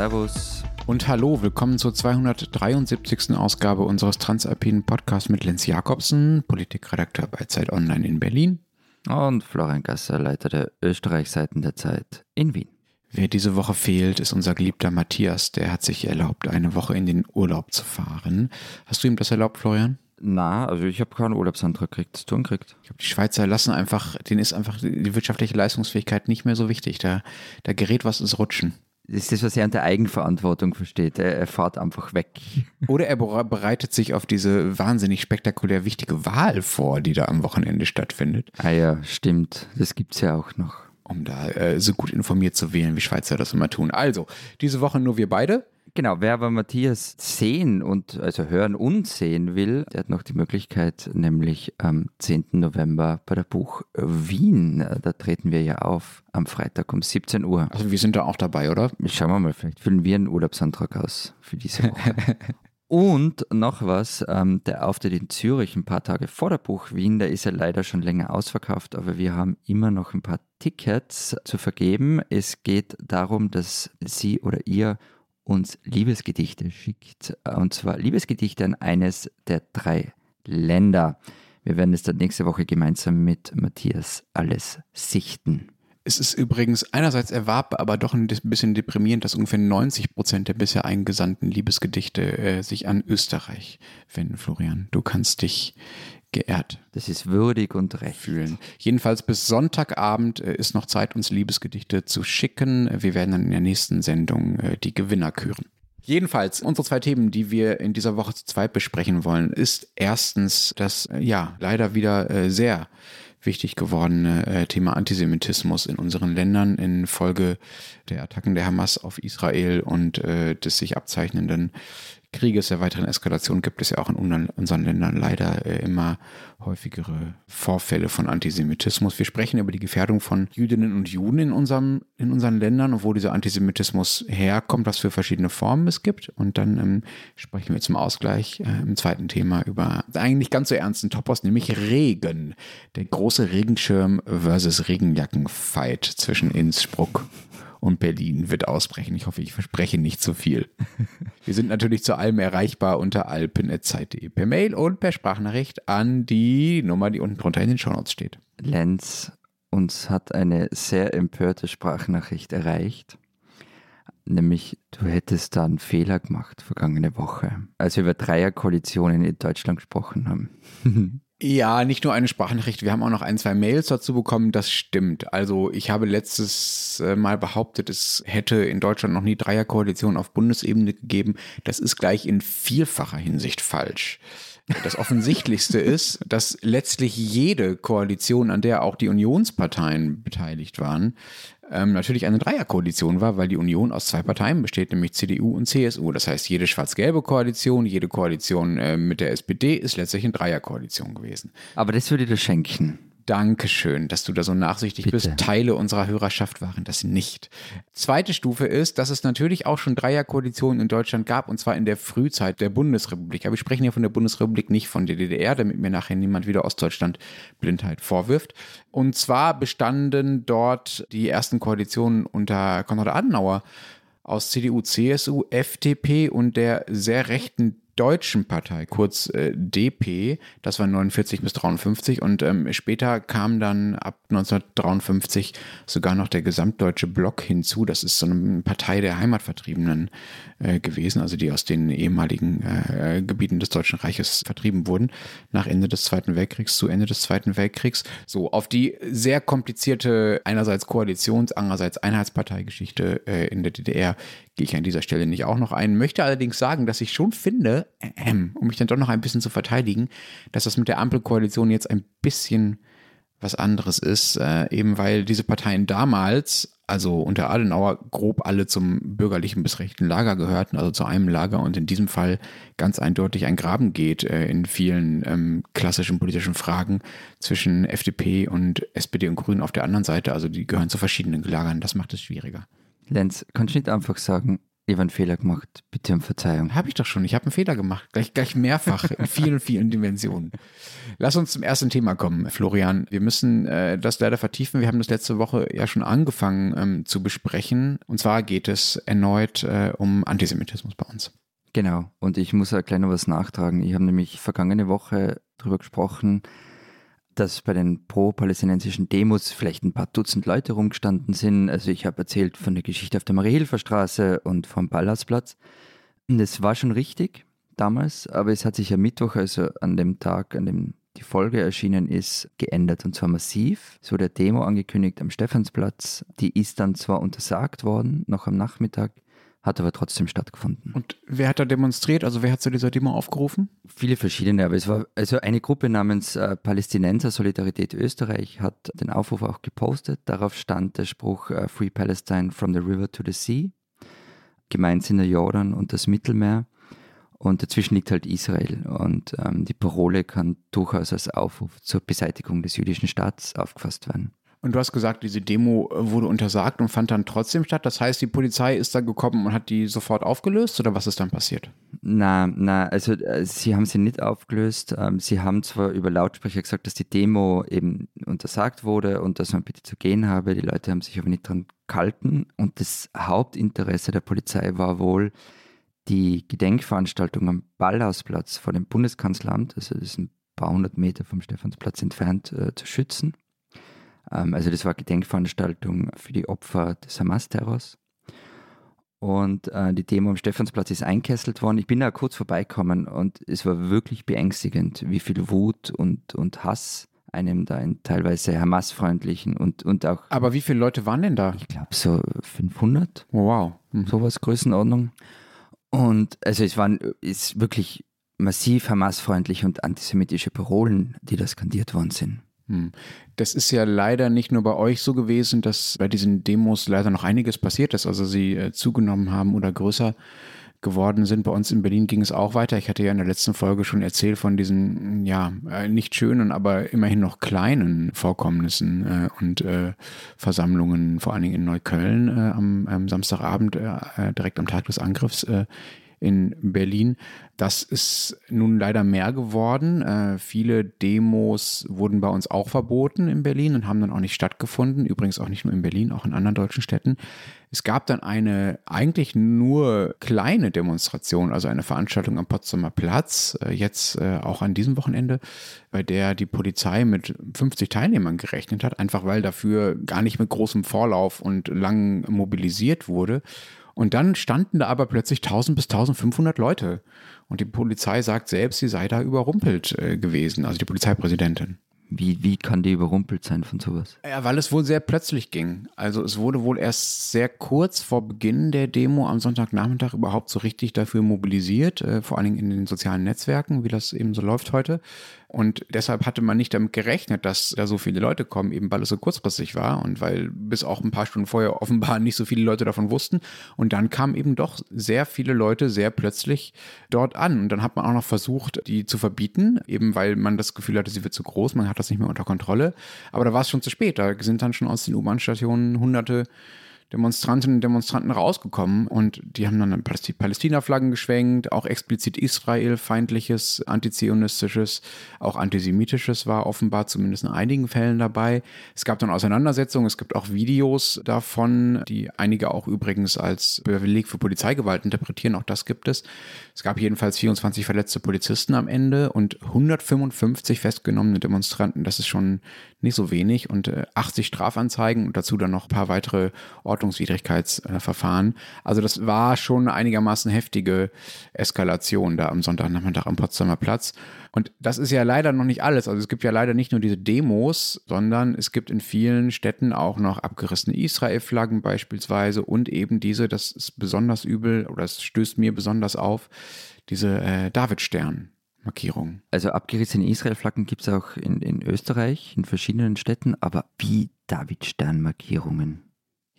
Servus. Und hallo, willkommen zur 273. Ausgabe unseres Transalpinen Podcasts mit Lenz Jakobsen, Politikredakteur bei Zeit Online in Berlin. Und Florian Gasser, Leiter der Österreich-Seiten der Zeit in Wien. Wer diese Woche fehlt, ist unser geliebter Matthias. Der hat sich erlaubt, eine Woche in den Urlaub zu fahren. Hast du ihm das erlaubt, Florian? Na, also ich habe keinen Urlaubsantrag gekriegt, das tun kriegt. Ich glaube, die Schweizer lassen einfach, denen ist einfach die wirtschaftliche Leistungsfähigkeit nicht mehr so wichtig. Da, da gerät was ins Rutschen. Das ist das, was er unter Eigenverantwortung versteht. Er, er fährt einfach weg. Oder er bereitet sich auf diese wahnsinnig spektakulär wichtige Wahl vor, die da am Wochenende stattfindet. Ah ja, stimmt. Das gibt es ja auch noch. Um da äh, so gut informiert zu wählen, wie Schweizer das immer tun. Also, diese Woche nur wir beide. Genau, wer aber Matthias sehen und also hören und sehen will, der hat noch die Möglichkeit, nämlich am 10. November bei der Buch Wien. Da treten wir ja auf am Freitag um 17 Uhr. Also wir sind da auch dabei, oder? Schauen wir mal, vielleicht füllen wir einen Urlaubsantrag aus für diese Woche. Und noch was, ähm, der Auftritt in Zürich ein paar Tage vor der Buch Wien, der ist ja leider schon länger ausverkauft, aber wir haben immer noch ein paar Tickets zu vergeben. Es geht darum, dass Sie oder ihr uns Liebesgedichte schickt. Und zwar Liebesgedichte an eines der drei Länder. Wir werden es dann nächste Woche gemeinsam mit Matthias alles sichten. Es ist übrigens einerseits erwarb, aber doch ein bisschen deprimierend, dass ungefähr 90 Prozent der bisher eingesandten Liebesgedichte äh, sich an Österreich wenden, Florian. Du kannst dich geehrt. Das ist würdig und recht. Fühlen. Jedenfalls bis Sonntagabend äh, ist noch Zeit, uns Liebesgedichte zu schicken. Wir werden dann in der nächsten Sendung äh, die Gewinner küren. Jedenfalls, unsere zwei Themen, die wir in dieser Woche zu zweit besprechen wollen, ist erstens das, äh, ja, leider wieder sehr wichtig gewordene Thema Antisemitismus in unseren Ländern infolge der Attacken der Hamas auf Israel und des sich abzeichnenden Krieges, der weiteren Eskalation gibt es ja auch in unseren Ländern leider äh, immer häufigere Vorfälle von Antisemitismus. Wir sprechen über die Gefährdung von Jüdinnen und Juden in, unserem, in unseren Ländern und wo dieser Antisemitismus herkommt, was für verschiedene Formen es gibt. Und dann ähm, sprechen wir zum Ausgleich äh, im zweiten Thema über einen nicht ganz so ernsten Topos, nämlich Regen. Der große Regenschirm versus Regenjacken-Fight zwischen Innsbruck und Berlin wird ausbrechen. Ich hoffe, ich verspreche nicht zu viel. Wir sind natürlich zu allem erreichbar unter alpen.zeit.de per Mail und per Sprachnachricht an die Nummer, die unten drunter in den Shownotes steht. Lenz, uns hat eine sehr empörte Sprachnachricht erreicht. Nämlich, du hättest da einen Fehler gemacht vergangene Woche, als wir über Dreierkoalitionen in Deutschland gesprochen haben. Ja, nicht nur eine Sprachnachricht, wir haben auch noch ein, zwei Mails dazu bekommen, das stimmt. Also ich habe letztes äh, Mal behauptet, es hätte in Deutschland noch nie Dreierkoalitionen auf Bundesebene gegeben. Das ist gleich in vielfacher Hinsicht falsch. Das Offensichtlichste ist, dass letztlich jede Koalition, an der auch die Unionsparteien beteiligt waren, ähm, natürlich eine Dreierkoalition war, weil die Union aus zwei Parteien besteht, nämlich CDU und CSU. Das heißt, jede schwarz-gelbe Koalition, jede Koalition äh, mit der SPD ist letztlich eine Dreierkoalition gewesen. Aber das würde dir schenken. Dankeschön, dass du da so nachsichtig Bitte. bist. Teile unserer Hörerschaft waren das nicht. Zweite Stufe ist, dass es natürlich auch schon Dreierkoalitionen in Deutschland gab, und zwar in der Frühzeit der Bundesrepublik. Aber wir sprechen ja von der Bundesrepublik, nicht von der DDR, damit mir nachher niemand wieder Ostdeutschland Blindheit vorwirft. Und zwar bestanden dort die ersten Koalitionen unter Konrad Adenauer aus CDU, CSU, FDP und der sehr rechten Deutschen Partei, kurz äh, DP, das war 49 bis 53 und ähm, später kam dann ab 1953 sogar noch der gesamtdeutsche Block hinzu. Das ist so eine Partei der Heimatvertriebenen äh, gewesen, also die aus den ehemaligen äh, Gebieten des Deutschen Reiches vertrieben wurden, nach Ende des Zweiten Weltkriegs zu Ende des Zweiten Weltkriegs. So, auf die sehr komplizierte einerseits Koalitions-, andererseits Einheitsparteigeschichte äh, in der DDR gehe ich an dieser Stelle nicht auch noch ein. Möchte allerdings sagen, dass ich schon finde, äh, um mich dann doch noch ein bisschen zu verteidigen, dass das mit der Ampelkoalition jetzt ein bisschen was anderes ist, äh, eben weil diese Parteien damals, also unter Adenauer, grob alle zum bürgerlichen bis rechten Lager gehörten, also zu einem Lager und in diesem Fall ganz eindeutig ein Graben geht äh, in vielen ähm, klassischen politischen Fragen zwischen FDP und SPD und Grünen auf der anderen Seite. Also die gehören zu verschiedenen Lagern, das macht es schwieriger. Lenz, kannst du nicht einfach sagen, Ich habe einen Fehler gemacht. Bitte um Verzeihung. Habe ich doch schon. Ich habe einen Fehler gemacht. Gleich, gleich mehrfach in vielen, vielen Dimensionen. Lass uns zum ersten Thema kommen, Florian. Wir müssen äh, das leider vertiefen. Wir haben das letzte Woche ja schon angefangen ähm, zu besprechen. Und zwar geht es erneut äh, um Antisemitismus bei uns. Genau. Und ich muss ja gleich noch was nachtragen. Ich habe nämlich vergangene Woche darüber gesprochen, dass bei den pro-palästinensischen Demos vielleicht ein paar Dutzend Leute rumgestanden sind. Also ich habe erzählt von der Geschichte auf der Mariehilfer Straße und vom. Und das war schon richtig damals, aber es hat sich am Mittwoch, also an dem Tag, an dem die Folge erschienen ist, geändert und zwar massiv. So der Demo angekündigt am Stephansplatz. Die ist dann zwar untersagt worden, noch am Nachmittag, hat aber trotzdem stattgefunden. Und wer hat da demonstriert? Also wer hat zu dieser Demo aufgerufen? Viele verschiedene, aber es war also eine Gruppe namens äh, Palästinenser Solidarität Österreich hat den Aufruf auch gepostet. Darauf stand der Spruch äh, Free Palestine from the River to the Sea. Gemeint sind der Jordan und das Mittelmeer. Und dazwischen liegt halt Israel. Und ähm, die Parole kann durchaus als Aufruf zur Beseitigung des jüdischen Staats aufgefasst werden. Und du hast gesagt, diese Demo äh, wurde untersagt und fand dann trotzdem statt. Das heißt, die Polizei ist dann gekommen und hat die sofort aufgelöst oder was ist dann passiert? Na, na, also äh, sie haben sie nicht aufgelöst. Ähm, sie haben zwar über Lautsprecher gesagt, dass die Demo eben untersagt wurde und dass man bitte zu gehen habe. Die Leute haben sich aber nicht dran gehalten. Und das Hauptinteresse der Polizei war wohl, die Gedenkveranstaltung am Ballhausplatz vor dem Bundeskanzleramt, also das ist ein paar hundert Meter vom Stephansplatz entfernt, äh, zu schützen. Ähm, also das war Gedenkveranstaltung für die Opfer des Hamas-Terrors. Und äh, die Demo am Stephansplatz ist einkesselt worden. Ich bin da kurz vorbeikommen und es war wirklich beängstigend, wie viel Wut und, und Hass einem da in teilweise Hamas-freundlichen und, und auch. Aber wie viele Leute waren denn da? Ich glaube so 500. Oh, wow. Mhm. Sowas Größenordnung. Und also es waren ist wirklich massiv Hamas-freundliche und antisemitische Parolen, die da skandiert worden sind. Hm. Das ist ja leider nicht nur bei euch so gewesen, dass bei diesen Demos leider noch einiges passiert ist, also sie äh, zugenommen haben oder größer geworden sind. Bei uns in Berlin ging es auch weiter. Ich hatte ja in der letzten Folge schon erzählt von diesen, ja, äh, nicht schönen, aber immerhin noch kleinen Vorkommnissen äh, und äh, Versammlungen, vor allen Dingen in Neukölln äh, am, am, Samstagabend, äh, direkt am Tag des Angriffs in Berlin. Das ist nun leider mehr geworden. Äh, viele Demos wurden bei uns auch verboten in Berlin und haben dann auch nicht stattgefunden. Übrigens auch nicht nur in Berlin, auch in anderen deutschen Städten. Es gab dann eine eigentlich nur kleine Demonstration, also eine Veranstaltung am Potsdamer Platz, äh, jetzt äh, auch an diesem Wochenende, bei der die Polizei mit 50 Teilnehmern gerechnet hat, einfach weil dafür gar nicht mit großem Vorlauf und lang mobilisiert wurde. Und dann standen da aber plötzlich 1000 bis 1500 Leute. Und die Polizei sagt selbst, sie sei da überrumpelt äh, gewesen, also die Polizeipräsidentin. Wie, wie kann die überrumpelt sein von sowas? Ja, weil es wohl sehr plötzlich ging. Also es wurde wohl erst sehr kurz vor Beginn der Demo am Sonntagnachmittag überhaupt so richtig dafür mobilisiert, äh, vor allen Dingen in den sozialen Netzwerken, wie das eben so läuft heute. Und deshalb hatte man nicht damit gerechnet, dass da so viele Leute kommen, eben weil es so kurzfristig war und weil bis auch ein paar Stunden vorher offenbar nicht so viele Leute davon wussten. Und dann kamen eben doch sehr viele Leute sehr plötzlich dort an. Und dann hat man auch noch versucht, die zu verbieten, eben weil man das Gefühl hatte, sie wird zu groß, man hat das nicht mehr unter Kontrolle. Aber da war es schon zu spät. Da sind dann schon aus den U-Bahn-Stationen hunderte Demonstrantinnen und Demonstranten rausgekommen und die haben dann Palästina-Flaggen geschwenkt, auch explizit Israel-feindliches, antizionistisches, auch antisemitisches war offenbar zumindest in einigen Fällen dabei. Es gab dann Auseinandersetzungen, es gibt auch Videos davon, die einige auch übrigens als Beleg für Polizeigewalt interpretieren, auch das gibt es. Es gab jedenfalls 24 verletzte Polizisten am Ende und 155 festgenommene Demonstranten, das ist schon nicht so wenig und 80 Strafanzeigen und dazu dann noch ein paar weitere Orte Ordnungswidrigkeitsverfahren. Also das war schon einigermaßen heftige Eskalation da am Sonntagnachmittag am Potsdamer Platz. Und das ist ja leider noch nicht alles. Also es gibt ja leider nicht nur diese Demos, sondern es gibt in vielen Städten auch noch abgerissene Israel-Flaggen beispielsweise und eben diese, das ist besonders übel oder es stößt mir besonders auf, diese äh, Davidstern. Markierung. Also abgerissene Israel-Flaggen gibt es auch in, in Österreich, in verschiedenen Städten, aber wie Davidstern-Markierungen?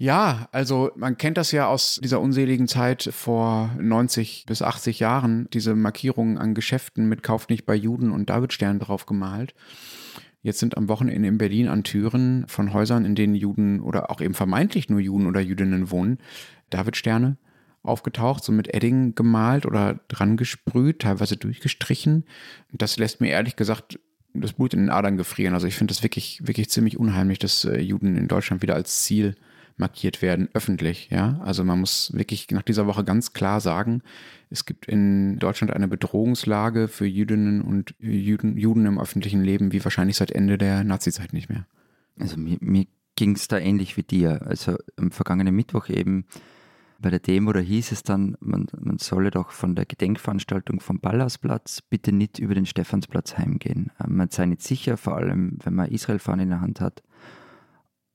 Ja, also man kennt das ja aus dieser unseligen Zeit vor 90 bis 80 Jahren, diese Markierungen an Geschäften mit Kauf nicht bei Juden und Davidstern drauf gemalt. Jetzt sind am Wochenende in Berlin an Türen von Häusern, in denen Juden oder auch eben vermeintlich nur Juden oder Jüdinnen wohnen, Davidsterne aufgetaucht, so mit Edding gemalt oder dran gesprüht, teilweise durchgestrichen. Das lässt mir ehrlich gesagt das Blut in den Adern gefrieren. Also ich finde das wirklich, wirklich ziemlich unheimlich, dass äh, Juden in Deutschland wieder als Ziel markiert werden, öffentlich. Ja, also man muss wirklich nach dieser Woche ganz klar sagen, es gibt in Deutschland eine Bedrohungslage für Jüdinnen und Juden, Juden im öffentlichen Leben, wie wahrscheinlich seit Ende der Nazizeit nicht mehr. Also mir, mir ging es da ähnlich wie dir. Also am vergangenen Mittwoch eben bei der Demo, da hieß es dann, man, man solle doch von der Gedenkveranstaltung vom Ballhausplatz bitte nicht über den Stephansplatz heimgehen. Ähm, man sei nicht sicher, vor allem wenn man Israel-Fahne in der Hand hat.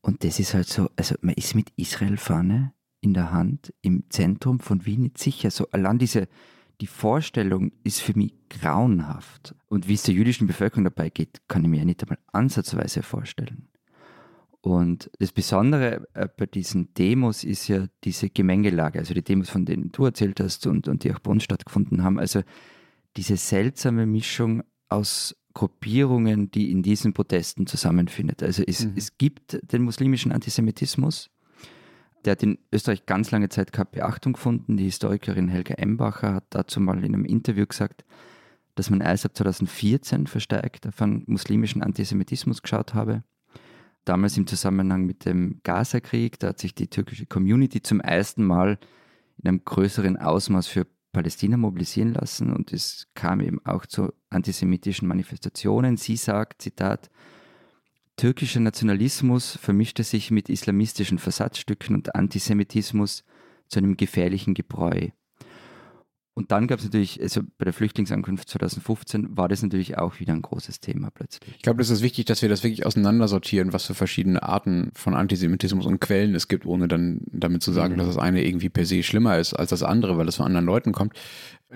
Und das ist halt so, also man ist mit Israel-Fahne in der Hand im Zentrum von Wien nicht sicher. So allein diese, die Vorstellung ist für mich grauenhaft. Und wie es der jüdischen Bevölkerung dabei geht, kann ich mir ja nicht einmal ansatzweise vorstellen. Und das Besondere äh, bei diesen Demos ist ja diese Gemengelage, also die Demos, von denen du erzählt hast und, und die auch bei uns stattgefunden haben. Also diese seltsame Mischung aus Gruppierungen, die in diesen Protesten zusammenfindet. Also es, mhm. es gibt den muslimischen Antisemitismus, der hat in Österreich ganz lange Zeit keine Beachtung gefunden. Die Historikerin Helga Embacher hat dazu mal in einem Interview gesagt, dass man erst ab 2014 verstärkt auf einen muslimischen Antisemitismus geschaut habe damals im Zusammenhang mit dem Gaza-Krieg. Da hat sich die türkische Community zum ersten Mal in einem größeren Ausmaß für Palästina mobilisieren lassen und es kam eben auch zu antisemitischen Manifestationen. Sie sagt, Zitat, türkischer Nationalismus vermischte sich mit islamistischen Versatzstücken und Antisemitismus zu einem gefährlichen Gebräu. Und dann gab es natürlich, also bei der Flüchtlingsankunft 2015 war das natürlich auch wieder ein großes Thema plötzlich. Ich glaube, das ist wichtig, dass wir das wirklich auseinandersortieren, was für verschiedene Arten von Antisemitismus und Quellen es gibt, ohne dann damit zu sagen, mhm. dass das eine irgendwie per se schlimmer ist als das andere, weil es von anderen Leuten kommt.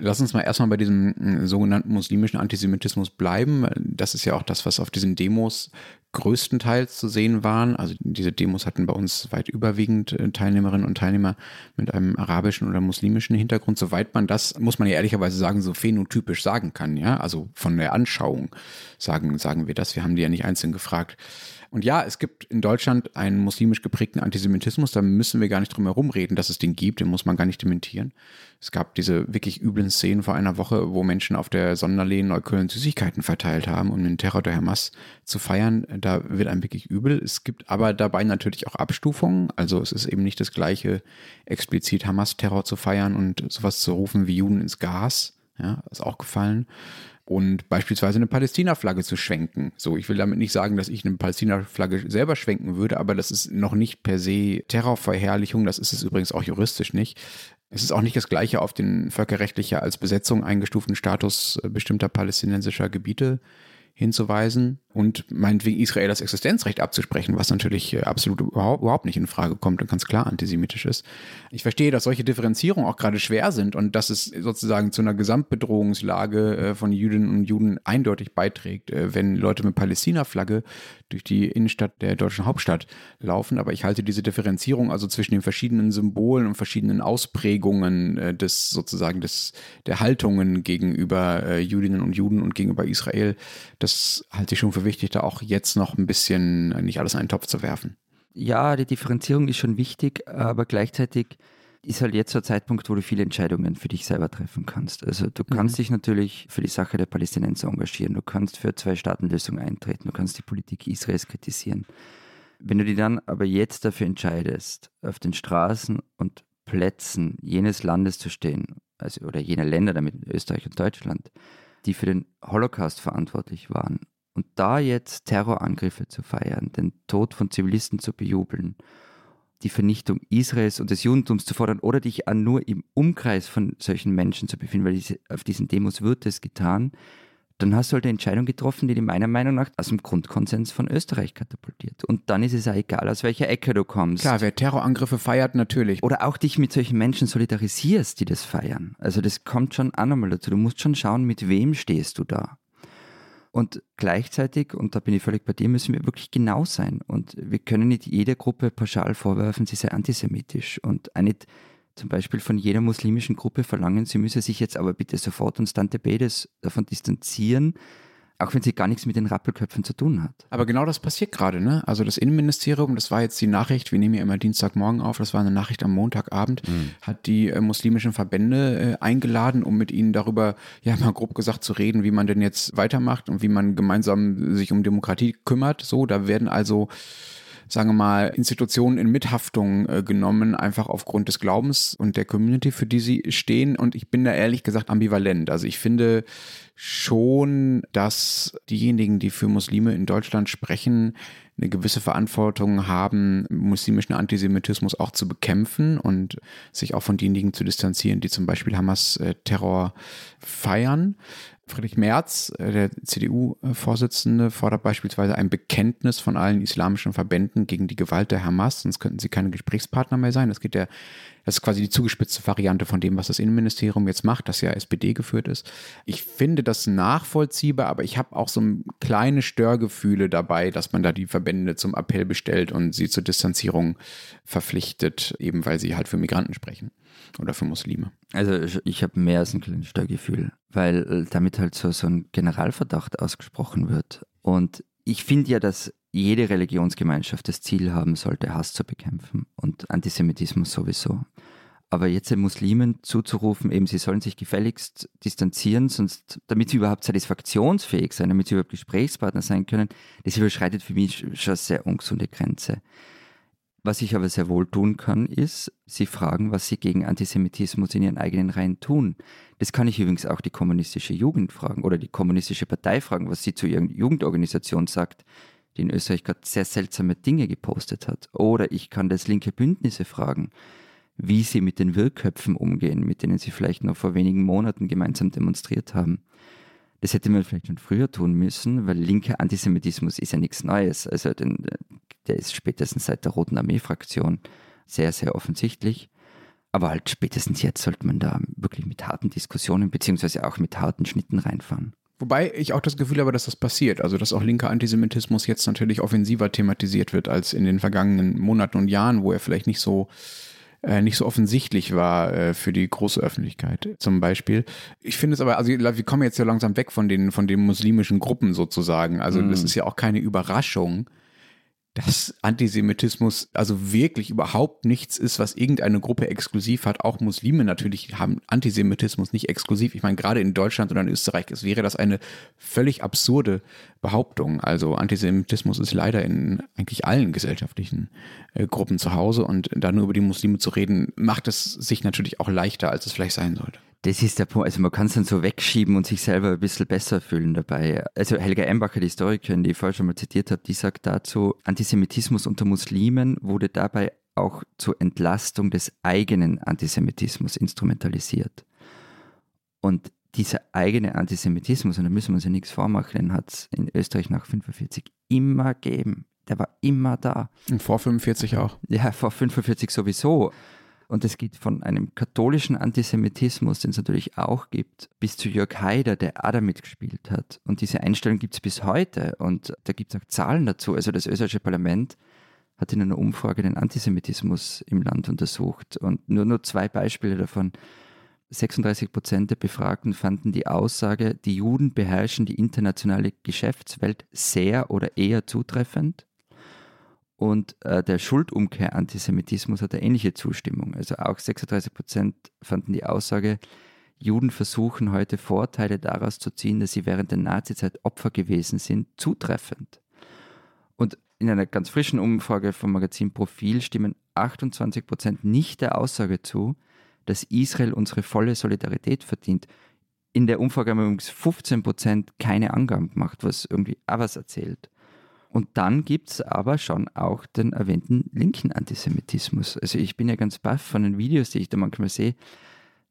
Lass uns mal erstmal bei diesem äh, sogenannten muslimischen Antisemitismus bleiben. Das ist ja auch das, was auf diesen Demos größtenteils zu sehen waren. Also diese Demos hatten bei uns weit überwiegend äh, Teilnehmerinnen und Teilnehmer mit einem arabischen oder muslimischen Hintergrund, soweit man das, muss man ja ehrlicherweise sagen, so phänotypisch sagen kann, ja. Also von der Anschauung sagen, sagen wir das. Wir haben die ja nicht einzeln gefragt. Und ja, es gibt in Deutschland einen muslimisch geprägten Antisemitismus, da müssen wir gar nicht drum herum reden, dass es den gibt, den muss man gar nicht dementieren. Es gab diese wirklich üblen Szenen vor einer Woche, wo Menschen auf der Sonderlehn Neukölln Süßigkeiten verteilt haben, um den Terror der Hamas zu feiern. Da wird einem wirklich übel. Es gibt aber dabei natürlich auch Abstufungen. Also es ist eben nicht das gleiche, explizit Hamas-Terror zu feiern und sowas zu rufen wie Juden ins Gas. Ja, ist auch gefallen und beispielsweise eine Palästina-Flagge zu schwenken. So, ich will damit nicht sagen, dass ich eine Palästina-Flagge selber schwenken würde, aber das ist noch nicht per se Terrorverherrlichung, das ist es übrigens auch juristisch nicht. Es ist auch nicht das gleiche auf den völkerrechtlicher als Besetzung eingestuften Status äh, bestimmter palästinensischer Gebiete hinzuweisen und meinetwegen Israel das Existenzrecht abzusprechen, was natürlich äh, absolut überhaupt nicht in Frage kommt und ganz klar antisemitisch ist. Ich verstehe, dass solche Differenzierungen auch gerade schwer sind und dass es sozusagen zu einer Gesamtbedrohungslage äh, von Jüdinnen und Juden eindeutig beiträgt, äh, wenn Leute mit Palästina-Flagge durch die Innenstadt der deutschen Hauptstadt laufen. Aber ich halte diese Differenzierung also zwischen den verschiedenen Symbolen und verschiedenen Ausprägungen des sozusagen des, der Haltungen gegenüber Jüdinnen und Juden und gegenüber Israel, das halte ich schon für für wichtig, da auch jetzt noch ein bisschen nicht alles in einen Topf zu werfen. Ja, die Differenzierung ist schon wichtig, aber gleichzeitig ist halt jetzt der Zeitpunkt, wo du viele Entscheidungen für dich selber treffen kannst. Also du kannst mhm. dich natürlich für die Sache der Palästinenser engagieren, du kannst für Zwei-Staaten-Lösung eintreten, du kannst die Politik Israels kritisieren. Wenn du dich dann aber jetzt dafür entscheidest, auf den Straßen und Plätzen jenes Landes zu stehen, also oder jener Länder, damit Österreich und Deutschland, die für den Holocaust verantwortlich waren und da jetzt Terrorangriffe zu feiern, den Tod von Zivilisten zu bejubeln, die Vernichtung Israels und des Judentums zu fordern oder dich an nur im Umkreis von solchen Menschen zu befinden, weil diese, auf diesen Demos wird es getan, dann hast du halt eine Entscheidung getroffen, die dich meiner Meinung nach aus dem Grundkonsens von Österreich katapultiert. Und dann ist es ja egal, aus welcher Ecke du kommst. Klar, wer Terrorangriffe feiert, natürlich. Oder auch dich mit solchen Menschen solidarisierst, die das feiern. Also das kommt schon auch nochmal dazu. Du musst schon schauen, mit wem stehst du da. Und gleichzeitig, und da bin ich völlig bei dir, müssen wir wirklich genau sein. Und wir können nicht jeder Gruppe pauschal vorwerfen, sie sei antisemitisch. Und auch nicht zum Beispiel von jeder muslimischen Gruppe verlangen, sie müsse sich jetzt aber bitte sofort und stante bedes davon distanzieren. Auch wenn sie gar nichts mit den Rappelköpfen zu tun hat. Aber genau das passiert gerade, ne? Also das Innenministerium, das war jetzt die Nachricht, wir nehmen ja immer Dienstagmorgen auf, das war eine Nachricht am Montagabend, mhm. hat die äh, muslimischen Verbände äh, eingeladen, um mit ihnen darüber, ja mal grob gesagt, zu reden, wie man denn jetzt weitermacht und wie man gemeinsam sich um Demokratie kümmert. So, da werden also sagen wir mal, Institutionen in Mithaftung äh, genommen, einfach aufgrund des Glaubens und der Community, für die sie stehen. Und ich bin da ehrlich gesagt ambivalent. Also ich finde schon, dass diejenigen, die für Muslime in Deutschland sprechen, eine gewisse Verantwortung haben, muslimischen Antisemitismus auch zu bekämpfen und sich auch von denjenigen zu distanzieren, die zum Beispiel Hamas-Terror feiern. Friedrich Merz, äh, der CDU-Vorsitzende, fordert beispielsweise ein Bekenntnis von allen islamischen Verbänden gegen die Gewalt der Hamas, sonst könnten sie keine Gesprächspartner mehr sein. Das geht ja, das ist quasi die zugespitzte Variante von dem, was das Innenministerium jetzt macht, das ja SPD geführt ist. Ich finde das nachvollziehbar, aber ich habe auch so kleine Störgefühle dabei, dass man da die Verbände zum Appell bestellt und sie zur Distanzierung verpflichtet, eben weil sie halt für Migranten sprechen oder für Muslime. Also ich habe mehr als ein kleines Störgefühl, weil äh, damit halt so, so ein Generalverdacht ausgesprochen wird. Und ich finde ja, dass jede Religionsgemeinschaft das Ziel haben sollte, Hass zu bekämpfen und Antisemitismus sowieso. Aber jetzt den Muslimen zuzurufen, eben sie sollen sich gefälligst distanzieren, sonst, damit sie überhaupt satisfaktionsfähig sein, damit sie überhaupt Gesprächspartner sein können, das überschreitet für mich schon eine sehr ungesunde Grenze. Was ich aber sehr wohl tun kann, ist, sie fragen, was sie gegen Antisemitismus in ihren eigenen Reihen tun. Das kann ich übrigens auch die kommunistische Jugend fragen oder die kommunistische Partei fragen, was sie zu ihrer Jugendorganisation sagt, die in Österreich gerade sehr seltsame Dinge gepostet hat. Oder ich kann das linke Bündnisse fragen, wie sie mit den Wirrköpfen umgehen, mit denen sie vielleicht noch vor wenigen Monaten gemeinsam demonstriert haben. Das hätte man vielleicht schon früher tun müssen, weil linker Antisemitismus ist ja nichts Neues. Also den, der ist spätestens seit der Roten Armee-Fraktion sehr, sehr offensichtlich. Aber halt spätestens jetzt sollte man da wirklich mit harten Diskussionen beziehungsweise auch mit harten Schnitten reinfahren. Wobei ich auch das Gefühl habe, dass das passiert. Also, dass auch linker Antisemitismus jetzt natürlich offensiver thematisiert wird als in den vergangenen Monaten und Jahren, wo er vielleicht nicht so äh, nicht so offensichtlich war äh, für die große Öffentlichkeit zum Beispiel. Ich finde es aber, also wir kommen jetzt ja langsam weg von den, von den muslimischen Gruppen sozusagen. Also mm. das ist ja auch keine Überraschung, dass Antisemitismus also wirklich überhaupt nichts ist, was irgendeine Gruppe exklusiv hat. Auch Muslime natürlich haben Antisemitismus nicht exklusiv. Ich meine, gerade in Deutschland oder in Österreich es wäre das eine völlig absurde Behauptung. Also Antisemitismus ist leider in eigentlich allen gesellschaftlichen äh, Gruppen zu Hause und da nur über die Muslime zu reden, macht es sich natürlich auch leichter, als es vielleicht sein sollte. Das ist der Punkt. Also man kann es dann so wegschieben und sich selber ein bisschen besser fühlen dabei. Also Helga Embacher, die Historikerin, die ich vorher schon mal zitiert habe, die sagt dazu, Antisemitismus unter Muslimen wurde dabei auch zur Entlastung des eigenen Antisemitismus instrumentalisiert. Und dieser eigene Antisemitismus, und da müssen wir uns ja nichts vormachen, den hat es in Österreich nach 45 immer gegeben. Der war immer da. Und vor 45 auch. Ja, vor 45 sowieso. Und es geht von einem katholischen Antisemitismus, den es natürlich auch gibt, bis zu Jörg Haider, der da mitgespielt hat. Und diese Einstellung gibt es bis heute. Und da gibt es auch Zahlen dazu. Also das österreichische Parlament hat in einer Umfrage den Antisemitismus im Land untersucht. Und nur, nur zwei Beispiele davon. 36 Prozent der Befragten fanden die Aussage, die Juden beherrschen die internationale Geschäftswelt sehr oder eher zutreffend. Und äh, der Schuldumkehr-Antisemitismus hat eine ähnliche Zustimmung. Also auch 36 Prozent fanden die Aussage, Juden versuchen heute Vorteile daraus zu ziehen, dass sie während der Nazizeit Opfer gewesen sind, zutreffend. Und in einer ganz frischen Umfrage vom Magazin Profil stimmen 28 Prozent nicht der Aussage zu, dass Israel unsere volle Solidarität verdient. In der Umfrage haben übrigens 15 Prozent keine Angaben gemacht, was irgendwie auch was erzählt. Und dann gibt es aber schon auch den erwähnten linken Antisemitismus. Also ich bin ja ganz baff von den Videos, die ich da manchmal sehe,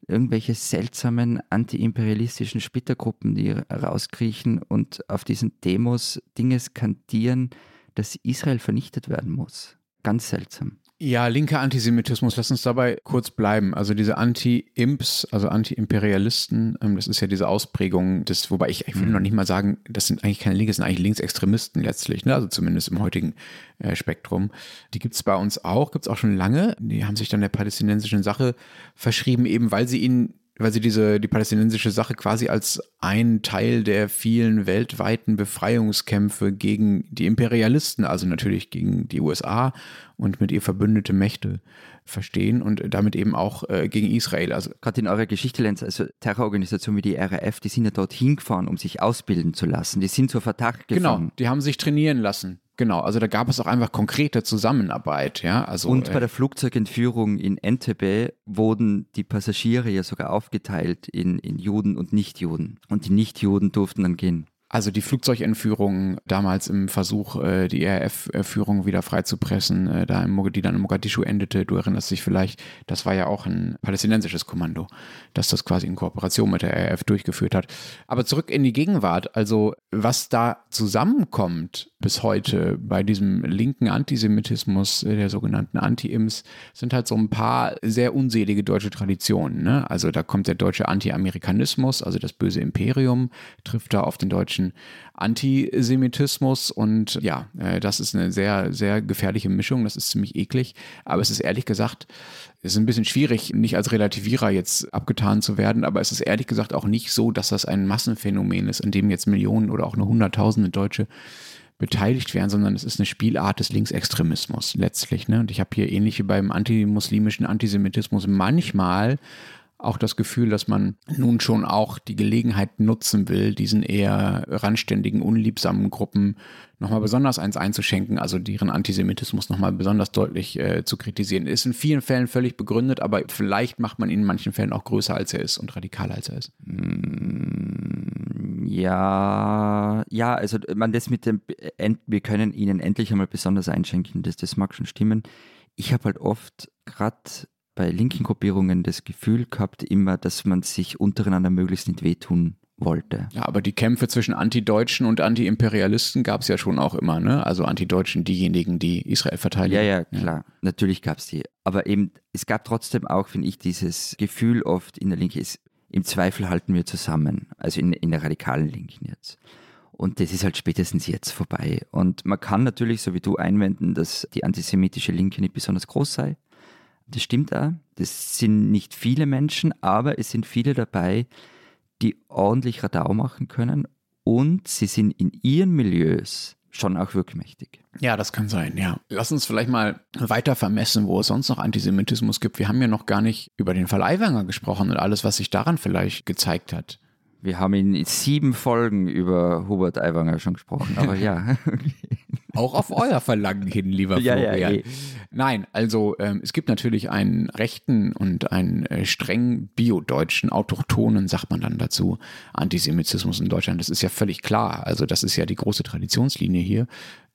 irgendwelche seltsamen antiimperialistischen Splittergruppen, die rauskriechen und auf diesen Demos Dinge skandieren, dass Israel vernichtet werden muss. Ganz seltsam. Ja, linker Antisemitismus, lass uns dabei kurz bleiben. Also diese Anti-Imps, also Anti-Imperialisten, ähm, das ist ja diese Ausprägung des, wobei ich, ich will mhm. noch nicht mal sagen, das sind eigentlich keine Linke, das sind eigentlich Linksextremisten letztlich, ne? also zumindest im heutigen äh, Spektrum. Die gibt es bei uns auch, gibt es auch schon lange. Die haben sich dann der palästinensischen Sache verschrieben, eben weil sie ihnen weil sie diese, die palästinensische Sache quasi als einen Teil der vielen weltweiten Befreiungskämpfe gegen die Imperialisten, also natürlich gegen die USA und mit ihr verbündete Mächte verstehen und damit eben auch äh, gegen Israel. Also gerade in eurer Geschichte, Lenz, also Terrororganisationen wie die RAF, die sind ja dorthin gefahren, um sich ausbilden zu lassen. Die sind zur Verdacht gefahren. Genau, die haben sich trainieren lassen. Genau, also da gab es auch einfach konkrete Zusammenarbeit, ja. Also, und bei äh, der Flugzeugentführung in Entebbe wurden die Passagiere ja sogar aufgeteilt in, in Juden und Nichtjuden. Und die Nichtjuden durften dann gehen. Also die Flugzeugentführung damals im Versuch, äh, die RAF-Führung wieder freizupressen, äh, die dann in Mogadischu endete, du erinnerst dich vielleicht, das war ja auch ein palästinensisches Kommando, das das quasi in Kooperation mit der RAF durchgeführt hat. Aber zurück in die Gegenwart, also was da zusammenkommt bis heute bei diesem linken Antisemitismus, äh, der sogenannten Anti-Ims, sind halt so ein paar sehr unselige deutsche Traditionen. Ne? Also da kommt der deutsche Anti-Amerikanismus, also das böse Imperium, trifft da auf den deutschen deutschen Antisemitismus. Und ja, äh, das ist eine sehr, sehr gefährliche Mischung. Das ist ziemlich eklig. Aber es ist ehrlich gesagt, es ist ein bisschen schwierig, nicht als Relativierer jetzt abgetan zu werden, aber es ist ehrlich gesagt auch nicht so, dass das ein Massenphänomen ist, in dem jetzt Millionen oder auch nur Hunderttausende Deutsche beteiligt werden, sondern es ist eine Spielart des Linksextremismus letztlich. Ne? Und ich habe hier ähnlich wie beim antimuslimischen Antisemitismus manchmal auch das Gefühl, dass man nun schon auch die Gelegenheit nutzen will, diesen eher randständigen, unliebsamen Gruppen nochmal besonders eins einzuschenken, also deren Antisemitismus nochmal besonders deutlich äh, zu kritisieren. Ist in vielen Fällen völlig begründet, aber vielleicht macht man ihn in manchen Fällen auch größer, als er ist und radikaler, als er ist. Mm, ja, ja, also man das mit dem, wir können ihnen endlich einmal besonders einschenken, das, das mag schon stimmen. Ich habe halt oft gerade bei linken Gruppierungen das Gefühl gehabt, immer, dass man sich untereinander möglichst nicht wehtun wollte. Ja, aber die Kämpfe zwischen Antideutschen und Antiimperialisten gab es ja schon auch immer, ne? Also Antideutschen, diejenigen, die Israel verteidigen. Ja, ja, klar. Ja. Natürlich gab es die. Aber eben, es gab trotzdem auch, finde ich, dieses Gefühl oft in der Linke ist, im Zweifel halten wir zusammen. Also in, in der radikalen Linken jetzt. Und das ist halt spätestens jetzt vorbei. Und man kann natürlich, so wie du, einwenden, dass die antisemitische Linke nicht besonders groß sei. Das stimmt auch. Das sind nicht viele Menschen, aber es sind viele dabei, die ordentlich Radau machen können und sie sind in ihren Milieus schon auch wirkmächtig. Ja, das kann sein, ja. Lass uns vielleicht mal weiter vermessen, wo es sonst noch Antisemitismus gibt. Wir haben ja noch gar nicht über den Fall Aiwanger gesprochen und alles, was sich daran vielleicht gezeigt hat. Wir haben in sieben Folgen über Hubert Aiwanger schon gesprochen, aber ja. Auch auf euer Verlangen hin, lieber ja, Florian. Ja, eh. Nein, also ähm, es gibt natürlich einen rechten und einen äh, streng biodeutschen, autochthonen, sagt man dann dazu, Antisemitismus in Deutschland. Das ist ja völlig klar. Also das ist ja die große Traditionslinie hier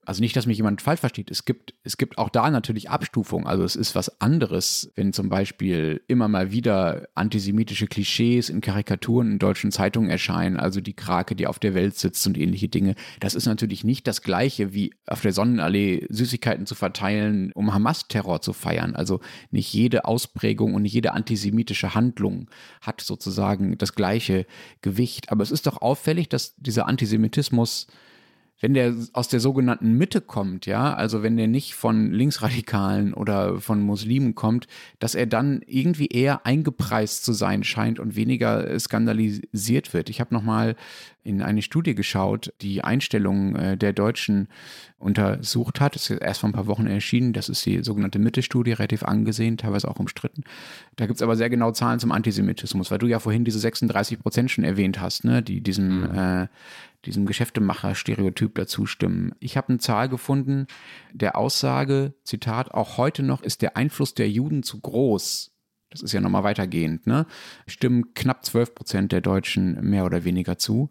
also nicht, dass mich jemand falsch versteht. Es gibt, es gibt auch da natürlich Abstufungen. Also es ist was anderes, wenn zum Beispiel immer mal wieder antisemitische Klischees in Karikaturen in deutschen Zeitungen erscheinen, also die Krake, die auf der Welt sitzt und ähnliche Dinge. Das ist natürlich nicht das Gleiche, wie auf der Sonnenallee Süßigkeiten zu verteilen, um Hamas-Terror zu feiern. Also nicht jede Ausprägung und nicht jede antisemitische Handlung hat sozusagen das gleiche Gewicht. Aber es ist doch auffällig, dass dieser Antisemitismus wenn der aus der sogenannten Mitte kommt, ja, also wenn der nicht von Linksradikalen oder von Muslimen kommt, dass er dann irgendwie eher eingepreist zu sein scheint und weniger skandalisiert wird. Ich habe nochmal in eine Studie geschaut, die Einstellungen äh, der Deutschen untersucht hat. Das ist erst vor ein paar Wochen erschienen. Das ist die sogenannte Mitte-Studie, relativ angesehen, teilweise auch umstritten. Da gibt es aber sehr genau Zahlen zum Antisemitismus, weil du ja vorhin diese 36 Prozent schon erwähnt hast, ne, die diesem mhm. äh, diesem Geschäftemacher-Stereotyp dazu stimmen. Ich habe eine Zahl gefunden, der Aussage, Zitat, auch heute noch ist der Einfluss der Juden zu groß. Das ist ja nochmal weitergehend, ne? Stimmen knapp 12 Prozent der Deutschen mehr oder weniger zu.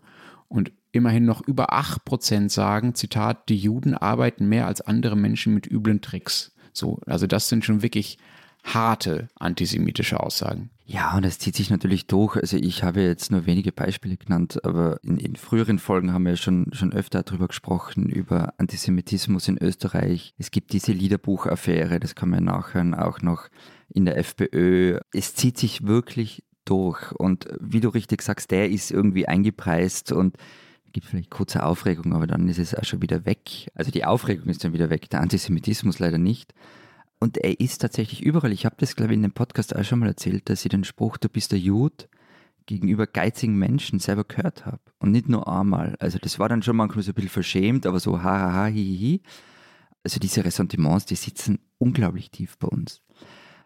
Und immerhin noch über 8 Prozent sagen, Zitat, die Juden arbeiten mehr als andere Menschen mit üblen Tricks. So, also das sind schon wirklich harte antisemitische Aussagen. Ja, und das zieht sich natürlich durch. Also ich habe jetzt nur wenige Beispiele genannt, aber in, in früheren Folgen haben wir schon, schon öfter darüber gesprochen, über Antisemitismus in Österreich. Es gibt diese Liederbuchaffäre, das kann man nachhören, auch noch in der FPÖ. Es zieht sich wirklich durch. Und wie du richtig sagst, der ist irgendwie eingepreist und gibt vielleicht kurze Aufregung, aber dann ist es auch schon wieder weg. Also die Aufregung ist dann wieder weg, der Antisemitismus leider nicht. Und er ist tatsächlich überall. Ich habe das, glaube ich, in dem Podcast auch schon mal erzählt, dass sie den Spruch, du bist der Jud, gegenüber geizigen Menschen selber gehört habe. Und nicht nur einmal. Also das war dann schon manchmal so ein bisschen verschämt, aber so ha ha ha hi. hi. Also diese Ressentiments, die sitzen unglaublich tief bei uns.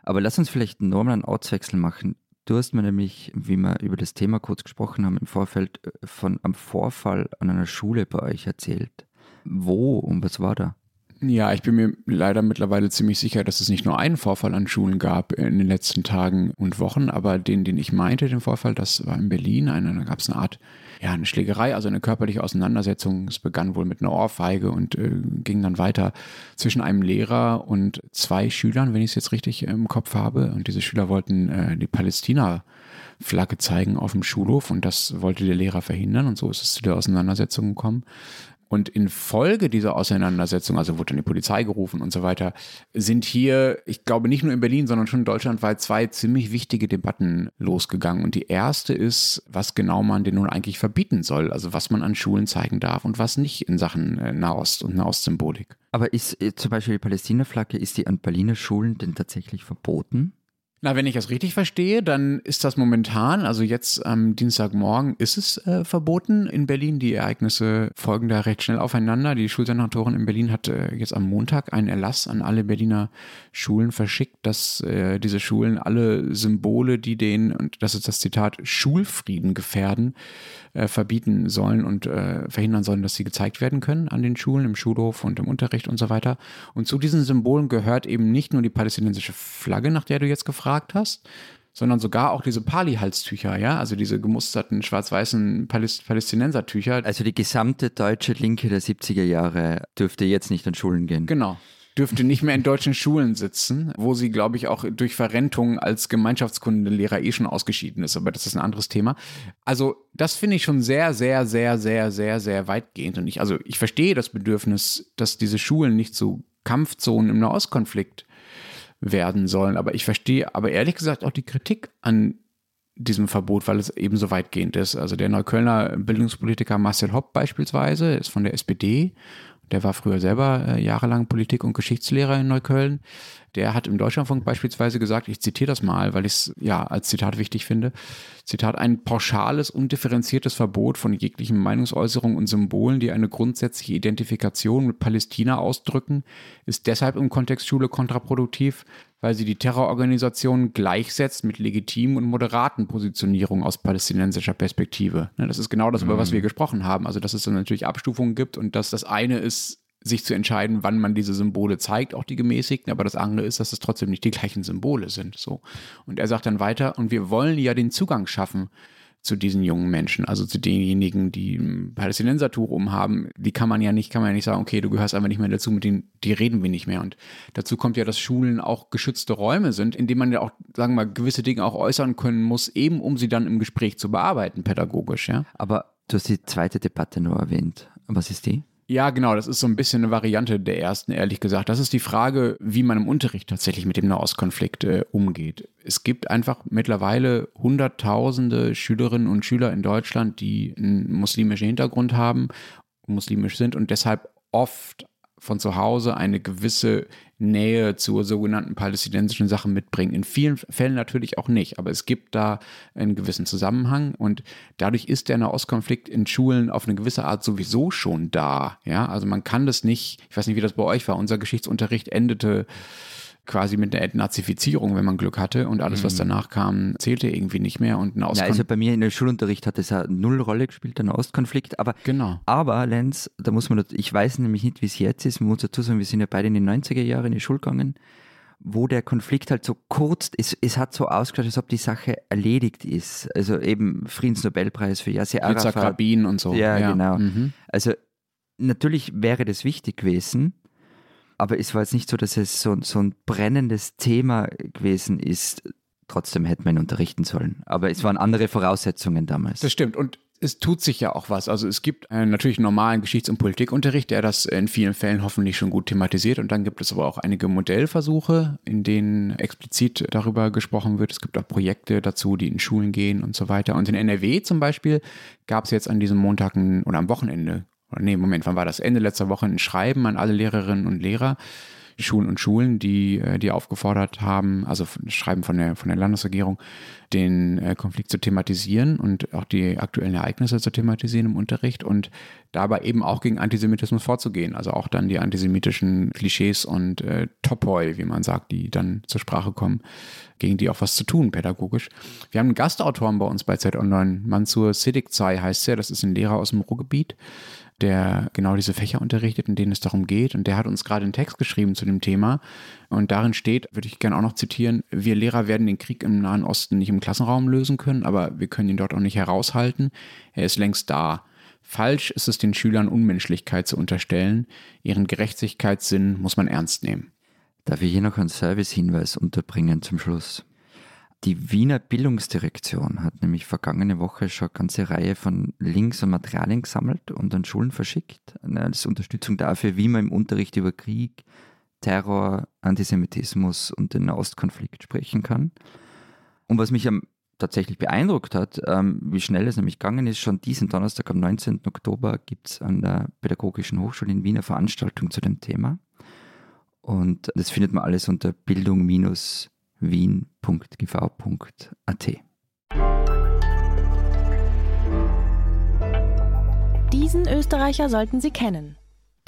Aber lass uns vielleicht nochmal einen Ortswechsel machen. Du hast mir nämlich, wie wir über das Thema kurz gesprochen haben, im Vorfeld äh, von einem Vorfall an einer Schule bei euch erzählt. Wo und was war da? Ja, ich bin mir leider mittlerweile ziemlich sicher, dass es nicht nur einen Vorfall an Schulen gab in den letzten Tagen und Wochen, aber den, den ich meinte, den Vorfall, das war in Berlin. Eine, da gab es eine Art, ja, eine Schlägerei, also eine körperliche Auseinandersetzung. Es begann wohl mit einer Ohrfeige und äh, ging dann weiter zwischen einem Lehrer und zwei Schülern, wenn ich es jetzt richtig im Kopf habe. Und diese Schüler wollten äh, die Palästina Flagge zeigen auf dem Schulhof und das wollte der Lehrer verhindern und so ist es zu der Auseinandersetzung gekommen. Und infolge dieser Auseinandersetzung, also wurde dann die Polizei gerufen und so weiter, sind hier, ich glaube nicht nur in Berlin, sondern schon deutschlandweit zwei ziemlich wichtige Debatten losgegangen. Und die erste ist, was genau man denn nun eigentlich verbieten soll, also was man an Schulen zeigen darf und was nicht in Sachen äh, Nahost und Nahostsymbolik. Aber ist äh, zum Beispiel die Palästina-Flagge, ist die an Berliner Schulen denn tatsächlich verboten? Na, wenn ich das richtig verstehe, dann ist das momentan, also jetzt am Dienstagmorgen, ist es äh, verboten in Berlin. Die Ereignisse folgen da recht schnell aufeinander. Die Schulsenatorin in Berlin hat äh, jetzt am Montag einen Erlass an alle Berliner Schulen verschickt, dass äh, diese Schulen alle Symbole, die den, und das ist das Zitat, Schulfrieden gefährden, äh, verbieten sollen und äh, verhindern sollen, dass sie gezeigt werden können an den Schulen, im Schulhof und im Unterricht und so weiter. Und zu diesen Symbolen gehört eben nicht nur die palästinensische Flagge, nach der du jetzt gefragt hast, sondern sogar auch diese Pali-Halstücher, ja, also diese gemusterten schwarz-weißen Paläst Palästinensertücher. Also die gesamte deutsche Linke der 70er Jahre dürfte jetzt nicht an Schulen gehen. Genau dürfte nicht mehr in deutschen Schulen sitzen, wo sie, glaube ich, auch durch Verrentung als Gemeinschaftskundenlehrer eh schon ausgeschieden ist. Aber das ist ein anderes Thema. Also, das finde ich schon sehr, sehr, sehr, sehr, sehr, sehr weitgehend. Und ich, also, ich verstehe das Bedürfnis, dass diese Schulen nicht zu Kampfzonen im Nahostkonflikt werden sollen. Aber ich verstehe aber ehrlich gesagt auch die Kritik an diesem Verbot, weil es eben so weitgehend ist. Also der Neuköllner Bildungspolitiker Marcel Hopp beispielsweise ist von der SPD der war früher selber äh, jahrelang Politik- und Geschichtslehrer in Neukölln. Der hat im Deutschlandfunk beispielsweise gesagt, ich zitiere das mal, weil ich es ja als Zitat wichtig finde. Zitat, ein pauschales, undifferenziertes Verbot von jeglichen Meinungsäußerungen und Symbolen, die eine grundsätzliche Identifikation mit Palästina ausdrücken, ist deshalb im Kontext Schule kontraproduktiv, weil sie die Terrororganisation gleichsetzt mit legitimen und moderaten Positionierungen aus palästinensischer Perspektive. Ne, das ist genau das, über was wir mhm. gesprochen haben. Also, dass es dann natürlich Abstufungen gibt und dass das eine ist, sich zu entscheiden, wann man diese Symbole zeigt, auch die gemäßigten, aber das andere ist, dass es trotzdem nicht die gleichen Symbole sind. So. Und er sagt dann weiter, und wir wollen ja den Zugang schaffen zu diesen jungen Menschen, also zu denjenigen, die ein Palästinensertuch umhaben, die kann man ja nicht, kann man ja nicht sagen, okay, du gehörst einfach nicht mehr dazu, mit denen, die reden wir nicht mehr. Und dazu kommt ja, dass Schulen auch geschützte Räume sind, in denen man ja auch, sagen wir mal, gewisse Dinge auch äußern können muss, eben um sie dann im Gespräch zu bearbeiten, pädagogisch, ja. Aber du hast die zweite Debatte nur erwähnt. Was ist die? Ja, genau, das ist so ein bisschen eine Variante der ersten, ehrlich gesagt. Das ist die Frage, wie man im Unterricht tatsächlich mit dem Nahostkonflikt äh, umgeht. Es gibt einfach mittlerweile Hunderttausende Schülerinnen und Schüler in Deutschland, die einen muslimischen Hintergrund haben, muslimisch sind und deshalb oft von zu Hause eine gewisse Nähe zur sogenannten palästinensischen Sache mitbringen. In vielen Fällen natürlich auch nicht, aber es gibt da einen gewissen Zusammenhang und dadurch ist der Nahostkonflikt in Schulen auf eine gewisse Art sowieso schon da. Ja, also man kann das nicht, ich weiß nicht, wie das bei euch war, unser Geschichtsunterricht endete quasi mit der Entnazifizierung, wenn man Glück hatte und alles, was mhm. danach kam, zählte irgendwie nicht mehr und ein Ja, also bei mir in der Schulunterricht hat es ja null Rolle gespielt, der Nahostkonflikt, aber genau. aber Lenz, da muss man, ich weiß nämlich nicht, wie es jetzt ist, man muss dazu sagen, wir sind ja beide in den 90er Jahren in die Schule gegangen, wo der Konflikt halt so kurz, es, es hat so ausgeschaut, als ob die Sache erledigt ist. Also eben Friedensnobelpreis für Yasser Arafat. Rabin und so. Ja, ja. genau. Mhm. Also natürlich wäre das wichtig gewesen, aber es war jetzt nicht so, dass es so, so ein brennendes Thema gewesen ist. Trotzdem hätte man ihn unterrichten sollen. Aber es waren andere Voraussetzungen damals. Das stimmt. Und es tut sich ja auch was. Also es gibt einen natürlich normalen Geschichts- und Politikunterricht, der das in vielen Fällen hoffentlich schon gut thematisiert. Und dann gibt es aber auch einige Modellversuche, in denen explizit darüber gesprochen wird. Es gibt auch Projekte dazu, die in Schulen gehen und so weiter. Und in NRW zum Beispiel gab es jetzt an diesem Montag oder am Wochenende nee, Moment, wann war das? Ende letzter Woche ein Schreiben an alle Lehrerinnen und Lehrer, Schulen und Schulen, die, äh, die aufgefordert haben, also Schreiben von der, von der Landesregierung, den äh, Konflikt zu thematisieren und auch die aktuellen Ereignisse zu thematisieren im Unterricht und dabei eben auch gegen Antisemitismus vorzugehen. Also auch dann die antisemitischen Klischees und äh, Topoi, wie man sagt, die dann zur Sprache kommen, gegen die auch was zu tun, pädagogisch. Wir haben einen Gastautoren bei uns bei Zeit Online, Mansur Siddiqzai heißt er, das ist ein Lehrer aus dem Ruhrgebiet der genau diese Fächer unterrichtet, in denen es darum geht. Und der hat uns gerade einen Text geschrieben zu dem Thema. Und darin steht, würde ich gerne auch noch zitieren, wir Lehrer werden den Krieg im Nahen Osten nicht im Klassenraum lösen können, aber wir können ihn dort auch nicht heraushalten. Er ist längst da. Falsch ist es den Schülern Unmenschlichkeit zu unterstellen. Ihren Gerechtigkeitssinn muss man ernst nehmen. Darf ich hier noch einen Servicehinweis unterbringen zum Schluss? Die Wiener Bildungsdirektion hat nämlich vergangene Woche schon eine ganze Reihe von Links und Materialien gesammelt und an Schulen verschickt, als Unterstützung dafür, wie man im Unterricht über Krieg, Terror, Antisemitismus und den Nahostkonflikt sprechen kann. Und was mich am tatsächlich beeindruckt hat, ähm, wie schnell es nämlich gegangen ist. Schon diesen Donnerstag am 19. Oktober gibt es an der Pädagogischen Hochschule in Wien eine Veranstaltung zu dem Thema. Und das findet man alles unter Bildung- wien.gv.at. Diesen Österreicher sollten Sie kennen.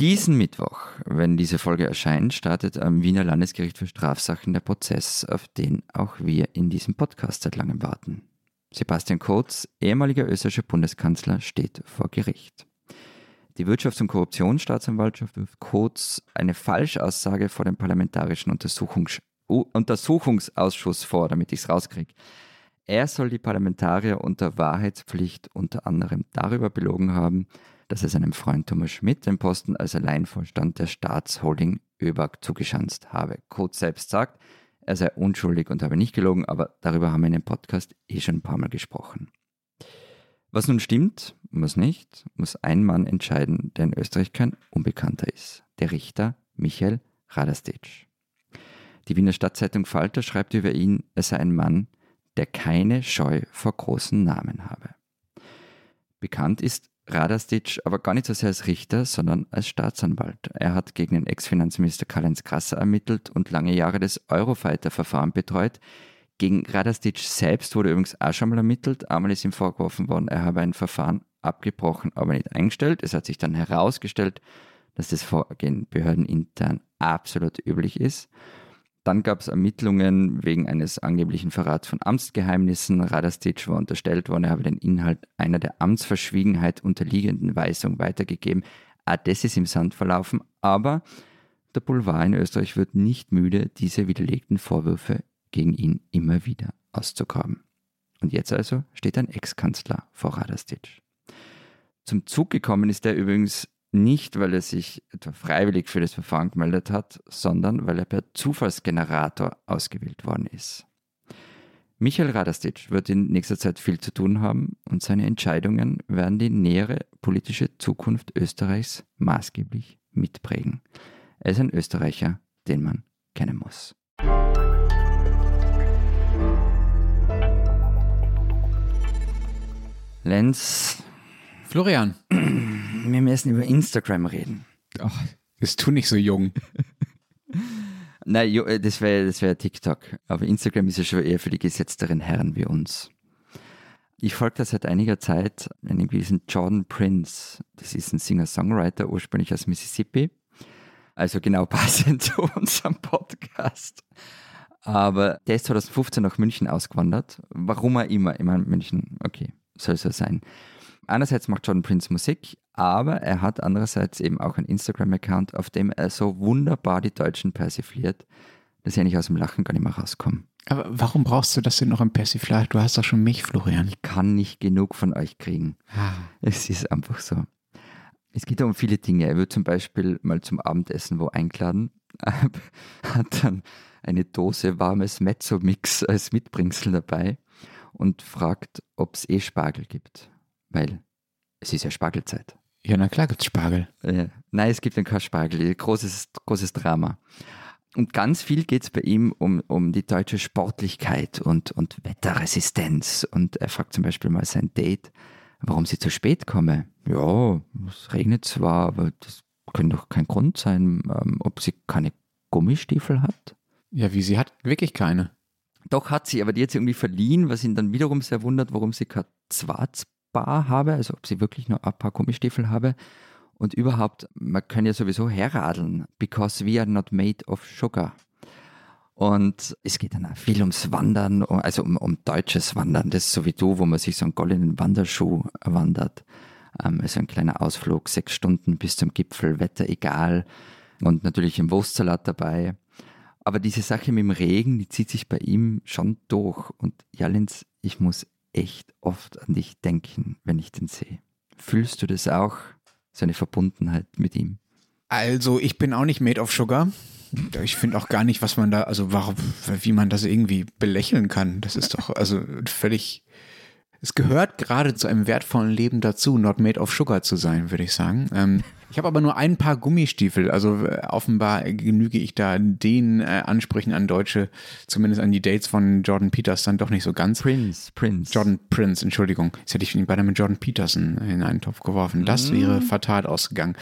Diesen Mittwoch, wenn diese Folge erscheint, startet am Wiener Landesgericht für Strafsachen der Prozess, auf den auch wir in diesem Podcast seit langem warten. Sebastian Kurz, ehemaliger österreichischer Bundeskanzler, steht vor Gericht. Die Wirtschafts- und Korruptionsstaatsanwaltschaft wirft Kurz eine Falschaussage vor dem Parlamentarischen Untersuchungs Untersuchungsausschuss vor, damit ich es rauskriege. Er soll die Parlamentarier unter Wahrheitspflicht unter anderem darüber belogen haben, dass er seinem Freund Thomas Schmidt den Posten als Alleinvorstand der Staatsholding ÖBAG zugeschanzt habe. Kurz selbst sagt, er sei unschuldig und habe nicht gelogen, aber darüber haben wir in dem Podcast eh schon ein paar Mal gesprochen. Was nun stimmt und was nicht, muss ein Mann entscheiden, der in Österreich kein Unbekannter ist. Der Richter Michael Radastic. Die Wiener Stadtzeitung Falter schreibt über ihn, er sei ein Mann, der keine Scheu vor großen Namen habe. Bekannt ist Radastic aber gar nicht so sehr als Richter, sondern als Staatsanwalt. Er hat gegen den Ex-Finanzminister Karl-Heinz Grasser ermittelt und lange Jahre das Eurofighter-Verfahren betreut. Gegen Radastic selbst wurde übrigens auch schon mal ermittelt. Einmal ist ihm vorgeworfen worden, er habe ein Verfahren abgebrochen, aber nicht eingestellt. Es hat sich dann herausgestellt, dass das Vorgehen behördenintern absolut üblich ist. Dann gab es Ermittlungen wegen eines angeblichen Verrats von Amtsgeheimnissen. Radastic war unterstellt worden, er habe den Inhalt einer der Amtsverschwiegenheit unterliegenden Weisung weitergegeben. Auch das ist im Sand verlaufen, aber der Boulevard in Österreich wird nicht müde, diese widerlegten Vorwürfe gegen ihn immer wieder auszugraben. Und jetzt also steht ein Ex-Kanzler vor Radastic. Zum Zug gekommen ist er übrigens nicht, weil er sich etwa freiwillig für das Verfahren gemeldet hat, sondern weil er per Zufallsgenerator ausgewählt worden ist. Michael Radastic wird in nächster Zeit viel zu tun haben und seine Entscheidungen werden die nähere politische Zukunft Österreichs maßgeblich mitprägen. Er ist ein Österreicher, den man kennen muss. Lenz. Florian wir müssen über Instagram reden. Ach, das tu nicht so jung. Nein, äh, das wäre das wär TikTok. Aber Instagram ist ja schon eher für die gesetzteren Herren wie uns. Ich folge da seit einiger Zeit einen gewissen Jordan Prince. Das ist ein Singer-Songwriter, ursprünglich aus Mississippi. Also genau passend zu unserem Podcast. Aber der ist 2015 nach München ausgewandert. Warum er immer. Ich meine, München, okay, soll so sein einerseits macht Jordan Prince Musik, aber er hat andererseits eben auch einen Instagram-Account, auf dem er so wunderbar die Deutschen persifliert, dass ich eigentlich aus dem Lachen gar nicht mehr rauskomme. Aber warum brauchst du das denn noch im Persiflage? Du hast doch schon mich, Florian. Ich kann nicht genug von euch kriegen. Ah. Es ist einfach so. Es geht um viele Dinge. Er wird zum Beispiel mal zum Abendessen wo eingeladen, hat dann eine Dose warmes Mezzo-Mix als Mitbringsel dabei und fragt, ob es eh Spargel gibt weil es ist ja Spargelzeit. Ja, na klar gibt es Spargel. Ja. Nein, es gibt kein Spargel. Großes, großes Drama. Und ganz viel geht es bei ihm um, um die deutsche Sportlichkeit und, und Wetterresistenz. Und er fragt zum Beispiel mal sein Date, warum sie zu spät komme. Ja, es regnet zwar, aber das könnte doch kein Grund sein, ähm, ob sie keine Gummistiefel hat? Ja, wie sie hat wirklich keine. Doch hat sie, aber die hat sie irgendwie verliehen, was ihn dann wiederum sehr wundert, warum sie kein Schwarzbar habe, also ob sie wirklich nur ein paar Gummistiefel habe. Und überhaupt, man kann ja sowieso herradeln, because we are not made of sugar. Und es geht dann auch viel ums Wandern, also um, um deutsches Wandern. Das ist so wie du, wo man sich so einen goldenen Wanderschuh wandert. Ähm, also ein kleiner Ausflug, sechs Stunden bis zum Gipfel, Wetter egal. Und natürlich ein Wurstsalat dabei. Aber diese Sache mit dem Regen, die zieht sich bei ihm schon durch. Und Jalins, ich muss echt oft an dich denken, wenn ich den sehe. Fühlst du das auch, so eine Verbundenheit mit ihm? Also, ich bin auch nicht made of sugar. Ich finde auch gar nicht, was man da, also warum, wie man das irgendwie belächeln kann. Das ist doch also völlig. Es gehört gerade zu einem wertvollen Leben dazu, not made of sugar zu sein, würde ich sagen. Ähm, ich habe aber nur ein paar Gummistiefel. Also äh, offenbar genüge ich da den äh, Ansprüchen an Deutsche, zumindest an die Dates von Jordan Peters, dann doch nicht so ganz. Prince, Prince. Jordan Prince, Entschuldigung. Jetzt hätte ich ihn beinahe mit Jordan Peterson in einen Topf geworfen. Das mm. wäre fatal ausgegangen.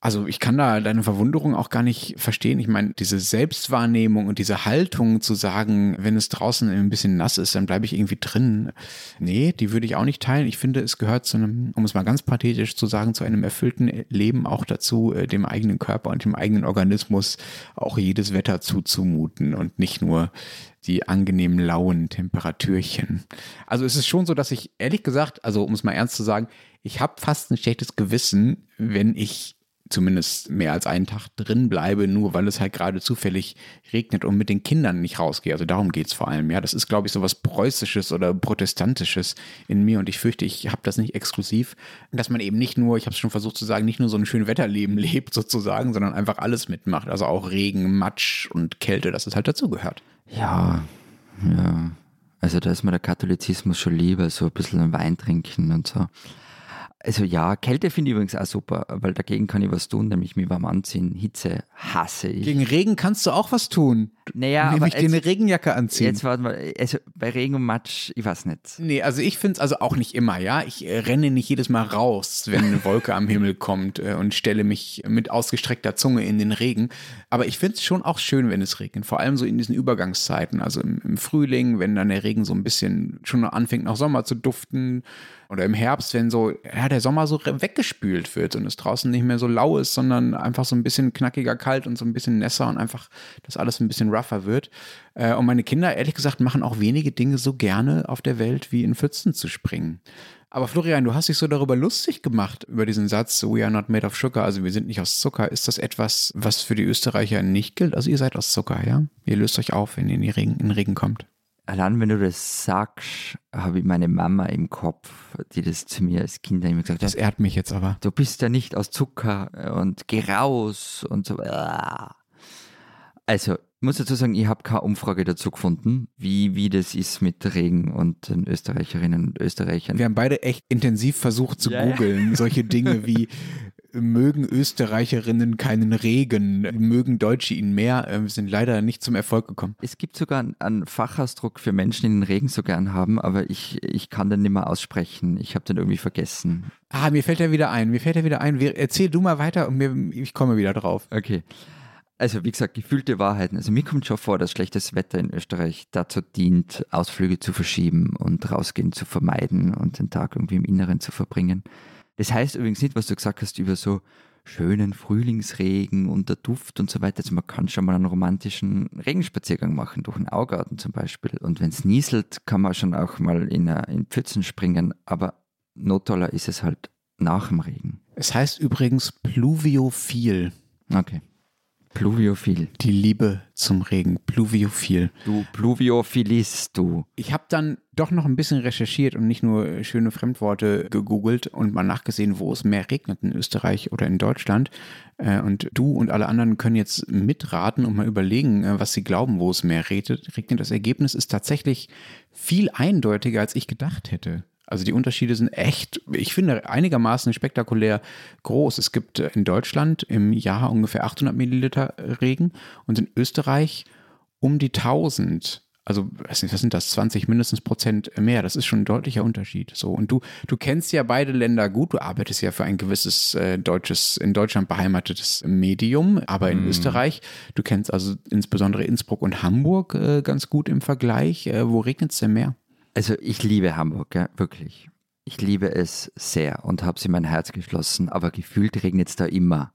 Also ich kann da deine Verwunderung auch gar nicht verstehen. Ich meine, diese Selbstwahrnehmung und diese Haltung zu sagen, wenn es draußen ein bisschen nass ist, dann bleibe ich irgendwie drin. Nee, die würde ich auch nicht teilen. Ich finde, es gehört zu einem, um es mal ganz pathetisch zu sagen, zu einem erfüllten Leben auch dazu, äh, dem eigenen Körper und dem eigenen Organismus auch jedes Wetter zuzumuten und nicht nur die angenehmen lauen Temperatürchen. Also es ist schon so, dass ich ehrlich gesagt, also um es mal ernst zu sagen, ich habe fast ein schlechtes Gewissen, wenn ich zumindest mehr als einen Tag drin bleibe, nur weil es halt gerade zufällig regnet und mit den Kindern nicht rausgehe. Also darum geht es vor allem. Ja, das ist, glaube ich, so was Preußisches oder Protestantisches in mir und ich fürchte, ich habe das nicht exklusiv, dass man eben nicht nur, ich habe es schon versucht zu sagen, nicht nur so ein schönes Wetterleben lebt sozusagen, sondern einfach alles mitmacht. Also auch Regen, Matsch und Kälte, dass es halt dazugehört. Ja, ja. Also da ist mir der Katholizismus schon lieber, so ein bisschen Wein trinken und so. Also ja, Kälte finde ich übrigens auch super, weil dagegen kann ich was tun, nämlich mich warm anziehen. Hitze hasse ich. Gegen Regen kannst du auch was tun. Naja, nämlich dir eine Regenjacke anziehen. Jetzt warte mal, also bei Regen und Matsch, ich weiß nicht. Nee, also ich finde es also auch nicht immer, ja. Ich äh, renne nicht jedes Mal raus, wenn eine Wolke am Himmel kommt äh, und stelle mich mit ausgestreckter Zunge in den Regen. Aber ich finde es schon auch schön, wenn es regnet. Vor allem so in diesen Übergangszeiten, also im, im Frühling, wenn dann der Regen so ein bisschen schon anfängt nach Sommer zu duften oder im Herbst, wenn so ja, der Sommer so weggespült wird und es draußen nicht mehr so lau ist, sondern einfach so ein bisschen knackiger kalt und so ein bisschen nässer und einfach das alles ein bisschen rougher wird. Äh, und meine Kinder, ehrlich gesagt, machen auch wenige Dinge so gerne auf der Welt, wie in Pfützen zu springen. Aber Florian, du hast dich so darüber lustig gemacht, über diesen Satz, we are not made of sugar, also wir sind nicht aus Zucker. Ist das etwas, was für die Österreicher nicht gilt? Also ihr seid aus Zucker, ja? Ihr löst euch auf, wenn ihr in den Regen, in den Regen kommt allein wenn du das sagst, habe ich meine Mama im Kopf, die das zu mir als Kind immer gesagt hat. Das ehrt mich jetzt aber. Du bist ja nicht aus Zucker und geh raus und so. Also, ich muss dazu sagen, ich habe keine Umfrage dazu gefunden, wie, wie das ist mit Regen und den Österreicherinnen und Österreichern. Wir haben beide echt intensiv versucht zu yeah. googeln, solche Dinge wie mögen Österreicherinnen keinen Regen, mögen Deutsche ihn mehr, äh, wir sind leider nicht zum Erfolg gekommen. Es gibt sogar einen Fachausdruck für Menschen, die den Regen so gern haben, aber ich, ich kann den nicht mehr aussprechen. Ich habe den irgendwie vergessen. Ah, mir fällt er wieder ein, mir fällt er wieder ein. Erzähl du mal weiter und mir, ich komme wieder drauf. Okay. Also wie gesagt, gefühlte Wahrheiten. Also mir kommt schon vor, dass schlechtes Wetter in Österreich dazu dient, Ausflüge zu verschieben und rausgehen zu vermeiden und den Tag irgendwie im Inneren zu verbringen. Das heißt übrigens nicht, was du gesagt hast über so schönen Frühlingsregen und der Duft und so weiter. Also man kann schon mal einen romantischen Regenspaziergang machen, durch einen Augarten zum Beispiel. Und wenn es nieselt, kann man schon auch mal in, eine, in Pfützen springen. Aber noch toller ist es halt nach dem Regen. Es heißt übrigens pluviophil. Okay. Pluviophil. Die Liebe zum Regen. Pluviophil. Du Pluviophilist, du. Ich habe dann doch noch ein bisschen recherchiert und nicht nur schöne Fremdworte gegoogelt und mal nachgesehen, wo es mehr regnet in Österreich oder in Deutschland. Äh, und du und alle anderen können jetzt mitraten und mal überlegen, äh, was sie glauben, wo es mehr regnet. Das Ergebnis ist tatsächlich viel eindeutiger, als ich gedacht hätte. Also die Unterschiede sind echt, ich finde, einigermaßen spektakulär groß. Es gibt äh, in Deutschland im Jahr ungefähr 800 Milliliter Regen und in Österreich um die 1000. Also, was sind das? 20 mindestens Prozent mehr. Das ist schon ein deutlicher Unterschied. So. Und du, du kennst ja beide Länder gut. Du arbeitest ja für ein gewisses äh, deutsches, in Deutschland beheimatetes Medium, aber in mm. Österreich. Du kennst also insbesondere Innsbruck und Hamburg äh, ganz gut im Vergleich. Äh, wo regnet es denn mehr? Also, ich liebe Hamburg, ja, wirklich. Ich liebe es sehr und habe es in mein Herz geschlossen, aber gefühlt regnet es da immer.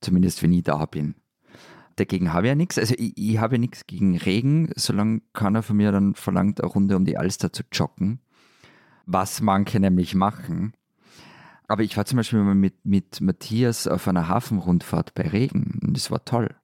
Zumindest wenn ich da bin dagegen habe ich ja nichts. Also ich, ich habe ja nichts gegen Regen, solange keiner von mir dann verlangt, eine Runde um die Alster zu joggen. Was manche nämlich machen. Aber ich war zum Beispiel mal mit, mit Matthias auf einer Hafenrundfahrt bei Regen und das war toll.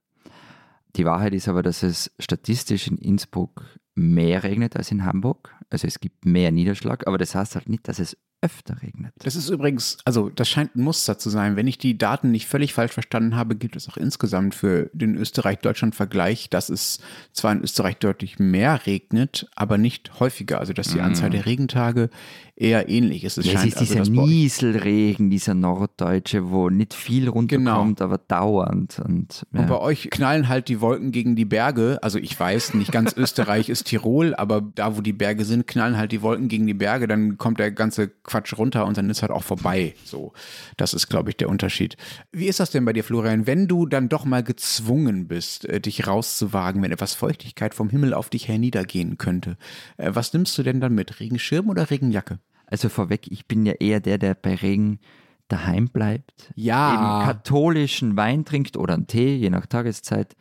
Die Wahrheit ist aber, dass es statistisch in Innsbruck mehr regnet als in Hamburg. Also es gibt mehr Niederschlag, aber das heißt halt nicht, dass es öfter regnet. Das ist übrigens, also das scheint ein Muster zu sein. Wenn ich die Daten nicht völlig falsch verstanden habe, gibt es auch insgesamt für den Österreich-Deutschland-Vergleich, dass es zwar in Österreich deutlich mehr regnet, aber nicht häufiger. Also dass die Anzahl der Regentage eher ähnlich ist. Es ja, scheint, es ist also, dieser Nieselregen, dieser norddeutsche, wo nicht viel runterkommt, genau. aber dauernd. Und, ja. und bei euch knallen halt die Wolken gegen die Berge. Also ich weiß, nicht ganz Österreich ist Tirol, aber da, wo die Berge sind, knallen halt die Wolken gegen die Berge. Dann kommt der ganze Quatsch runter und dann ist halt auch vorbei. So, das ist, glaube ich, der Unterschied. Wie ist das denn bei dir, Florian, wenn du dann doch mal gezwungen bist, äh, dich rauszuwagen, wenn etwas Feuchtigkeit vom Himmel auf dich herniedergehen könnte? Äh, was nimmst du denn dann mit? Regenschirm oder Regenjacke? Also vorweg, ich bin ja eher der, der bei Regen daheim bleibt. Ja. Eben katholischen Wein trinkt oder einen Tee, je nach Tageszeit.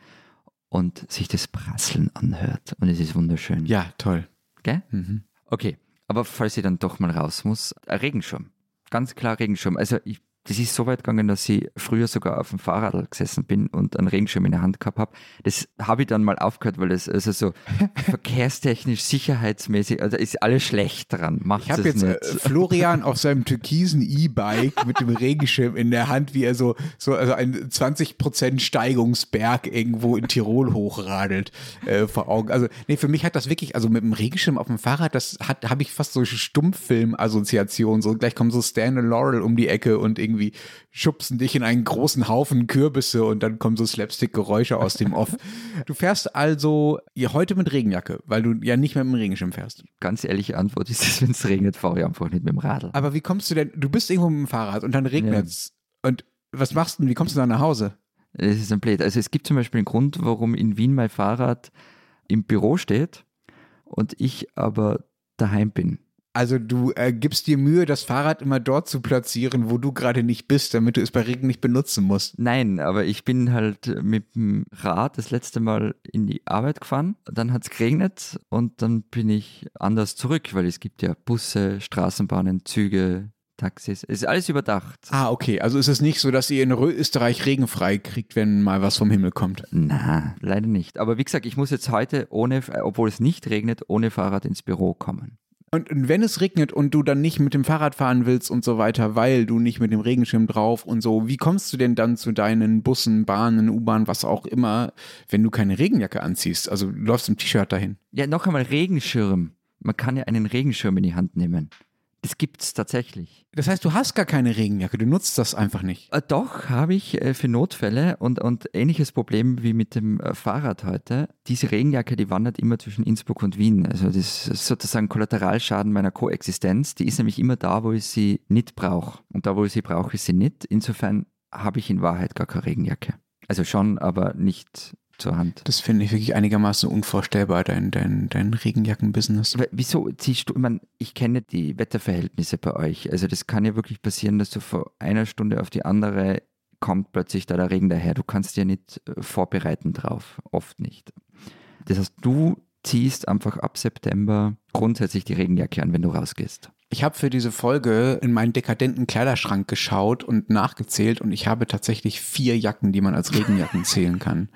Und sich das Prasseln anhört. Und es ist wunderschön. Ja, toll. Gell? Mhm. Okay. Aber falls ich dann doch mal raus muss, ein Regenschirm. Ganz klar Regenschirm. Also ich das ist so weit gegangen, dass ich früher sogar auf dem Fahrrad gesessen bin und einen Regenschirm in der Hand gehabt habe. Das habe ich dann mal aufgehört, weil es also so verkehrstechnisch, sicherheitsmäßig, also ist alles schlecht dran. Macht ich habe jetzt nicht. Äh, Florian auf seinem türkisen E-Bike mit dem Regenschirm in der Hand, wie er so, so also ein 20% Steigungsberg irgendwo in Tirol hochradelt äh, vor Augen. Also nee, für mich hat das wirklich, also mit dem Regenschirm auf dem Fahrrad, das hat habe ich fast so Stummfilm-Assoziationen. So gleich kommen so Stan und Laurel um die Ecke und irgendwie irgendwie schubsen dich in einen großen Haufen Kürbisse und dann kommen so Slapstick-Geräusche aus dem Off. Du fährst also hier heute mit Regenjacke, weil du ja nicht mehr mit dem Regenschirm fährst. Ganz ehrliche Antwort ist, dass wenn es regnet, fahre ich einfach nicht mit dem Radl. Aber wie kommst du denn, du bist irgendwo mit dem Fahrrad und dann regnet es. Ja. Und was machst du denn, wie kommst du dann nach Hause? Es ist ein Blöd. Also es gibt zum Beispiel einen Grund, warum in Wien mein Fahrrad im Büro steht und ich aber daheim bin. Also du äh, gibst dir Mühe, das Fahrrad immer dort zu platzieren, wo du gerade nicht bist, damit du es bei Regen nicht benutzen musst. Nein, aber ich bin halt mit dem Rad das letzte Mal in die Arbeit gefahren. Dann hat es geregnet und dann bin ich anders zurück, weil es gibt ja Busse, Straßenbahnen, Züge, Taxis. Es ist alles überdacht. Ah, okay. Also ist es nicht so, dass ihr in Österreich regenfrei kriegt, wenn mal was vom Himmel kommt? Na, leider nicht. Aber wie gesagt, ich muss jetzt heute ohne, obwohl es nicht regnet, ohne Fahrrad ins Büro kommen. Und wenn es regnet und du dann nicht mit dem Fahrrad fahren willst und so weiter, weil du nicht mit dem Regenschirm drauf und so, wie kommst du denn dann zu deinen Bussen, Bahnen, U-Bahn, was auch immer, wenn du keine Regenjacke anziehst? Also du läufst im T-Shirt dahin. Ja, noch einmal Regenschirm. Man kann ja einen Regenschirm in die Hand nehmen. Das gibt es tatsächlich. Das heißt, du hast gar keine Regenjacke, du nutzt das einfach nicht. Äh, doch, habe ich äh, für Notfälle und, und ähnliches Problem wie mit dem äh, Fahrrad heute. Diese Regenjacke, die wandert immer zwischen Innsbruck und Wien. Also das ist sozusagen Kollateralschaden meiner Koexistenz. Die ist nämlich immer da, wo ich sie nicht brauche. Und da, wo ich sie brauche, ist sie nicht. Insofern habe ich in Wahrheit gar keine Regenjacke. Also schon, aber nicht zur Hand. Das finde ich wirklich einigermaßen unvorstellbar, dein, dein, dein Regenjacken-Business. Wieso ziehst du, ich meine, ich kenne die Wetterverhältnisse bei euch. Also das kann ja wirklich passieren, dass du von einer Stunde auf die andere kommt plötzlich da der Regen daher. Du kannst dir nicht äh, vorbereiten drauf, oft nicht. Das heißt, du ziehst einfach ab September grundsätzlich die Regenjacke an, wenn du rausgehst. Ich habe für diese Folge in meinen dekadenten Kleiderschrank geschaut und nachgezählt und ich habe tatsächlich vier Jacken, die man als Regenjacken zählen kann.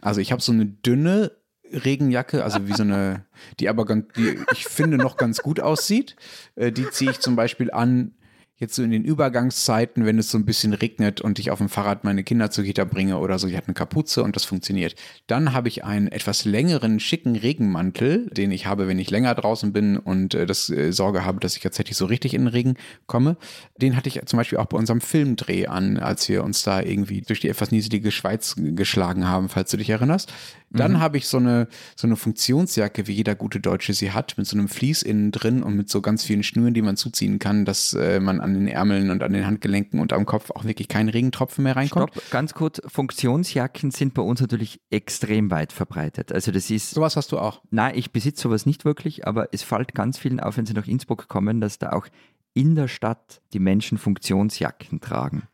Also ich habe so eine dünne Regenjacke, also wie so eine, die aber ganz, die ich finde noch ganz gut aussieht. Äh, die ziehe ich zum Beispiel an, jetzt so in den Übergangszeiten, wenn es so ein bisschen regnet und ich auf dem Fahrrad meine Kinder zur Kita bringe oder so, ich habe eine Kapuze und das funktioniert. Dann habe ich einen etwas längeren, schicken Regenmantel, den ich habe, wenn ich länger draußen bin und äh, das äh, Sorge habe, dass ich tatsächlich so richtig in den Regen komme. Den hatte ich zum Beispiel auch bei unserem Filmdreh an, als wir uns da irgendwie durch die etwas nieselige Schweiz geschlagen haben, falls du dich erinnerst. Dann mhm. habe ich so eine, so eine Funktionsjacke, wie jeder gute Deutsche sie hat, mit so einem Vlies innen drin und mit so ganz vielen Schnüren, die man zuziehen kann, dass äh, man an den Ärmeln und an den Handgelenken und am Kopf auch wirklich kein Regentropfen mehr reinkommt. Stopp, ganz kurz. Funktionsjacken sind bei uns natürlich extrem weit verbreitet. Also das ist. Sowas hast du auch? Nein, ich besitze sowas nicht wirklich, aber es fällt ganz vielen auf, wenn sie nach Innsbruck kommen, dass da auch in der Stadt die Menschen Funktionsjacken tragen.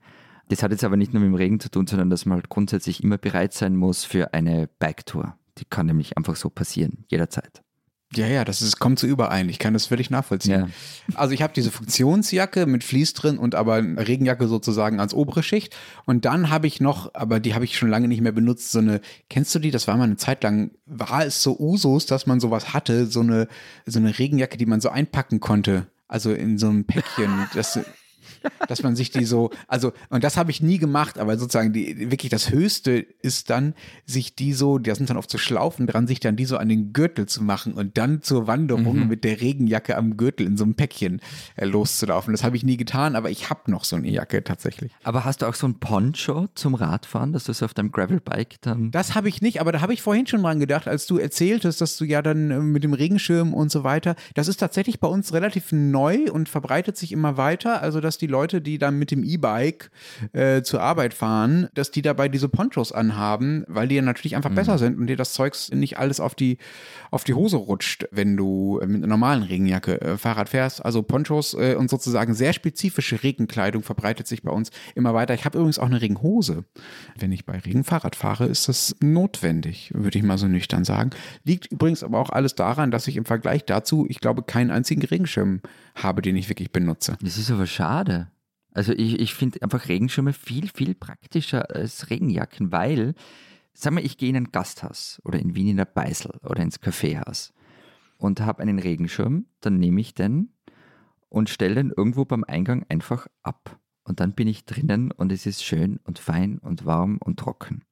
Das hat jetzt aber nicht nur mit dem Regen zu tun, sondern dass man halt grundsätzlich immer bereit sein muss für eine Bike-Tour. Die kann nämlich einfach so passieren, jederzeit. Ja, ja, das ist, kommt so überein. Ich kann das völlig nachvollziehen. Ja. Also ich habe diese Funktionsjacke mit Vlies drin und aber eine Regenjacke sozusagen als obere Schicht. Und dann habe ich noch, aber die habe ich schon lange nicht mehr benutzt, so eine, kennst du die? Das war mal eine Zeit lang, war es so Usus, dass man sowas hatte, so eine, so eine Regenjacke, die man so einpacken konnte. Also in so einem Päckchen. Das, dass man sich die so, also, und das habe ich nie gemacht, aber sozusagen die, wirklich das Höchste ist dann, sich die so, da sind dann oft so Schlaufen dran, sich dann die so an den Gürtel zu machen und dann zur Wanderung mhm. mit der Regenjacke am Gürtel in so einem Päckchen äh, loszulaufen. Das habe ich nie getan, aber ich habe noch so eine Jacke tatsächlich. Aber hast du auch so ein Poncho zum Radfahren, dass du es auf deinem Gravelbike dann. Das habe ich nicht, aber da habe ich vorhin schon dran gedacht, als du erzähltest, dass du ja dann äh, mit dem Regenschirm und so weiter, das ist tatsächlich bei uns relativ neu und verbreitet sich immer weiter. Also, dass die Leute, die dann mit dem E-Bike äh, zur Arbeit fahren, dass die dabei diese Ponchos anhaben, weil die ja natürlich einfach mhm. besser sind und dir das Zeugs nicht alles auf die, auf die Hose rutscht, wenn du mit einer normalen Regenjacke äh, Fahrrad fährst. Also Ponchos äh, und sozusagen sehr spezifische Regenkleidung verbreitet sich bei uns immer weiter. Ich habe übrigens auch eine Regenhose. Wenn ich bei Regen Fahrrad fahre, ist das notwendig, würde ich mal so nüchtern sagen. Liegt übrigens aber auch alles daran, dass ich im Vergleich dazu, ich glaube, keinen einzigen Regenschirm habe, den ich wirklich benutze. Das ist aber schade. Also ich, ich finde einfach Regenschirme viel, viel praktischer als Regenjacken, weil, sag mal, ich gehe in ein Gasthaus oder in Wien in der Beisel oder ins Kaffeehaus und habe einen Regenschirm, dann nehme ich den und stelle den irgendwo beim Eingang einfach ab. Und dann bin ich drinnen und es ist schön und fein und warm und trocken.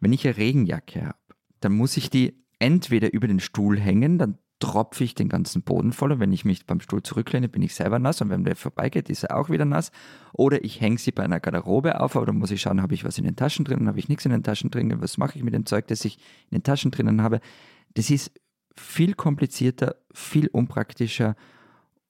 Wenn ich eine Regenjacke habe, dann muss ich die entweder über den Stuhl hängen, dann tropfe ich den ganzen Boden voll und wenn ich mich beim Stuhl zurücklehne, bin ich selber nass und wenn der vorbeigeht, ist er auch wieder nass. Oder ich hänge sie bei einer Garderobe auf, aber dann muss ich schauen, habe ich was in den Taschen drin, habe ich nichts in den Taschen drin, was mache ich mit dem Zeug, das ich in den Taschen drinnen habe. Das ist viel komplizierter, viel unpraktischer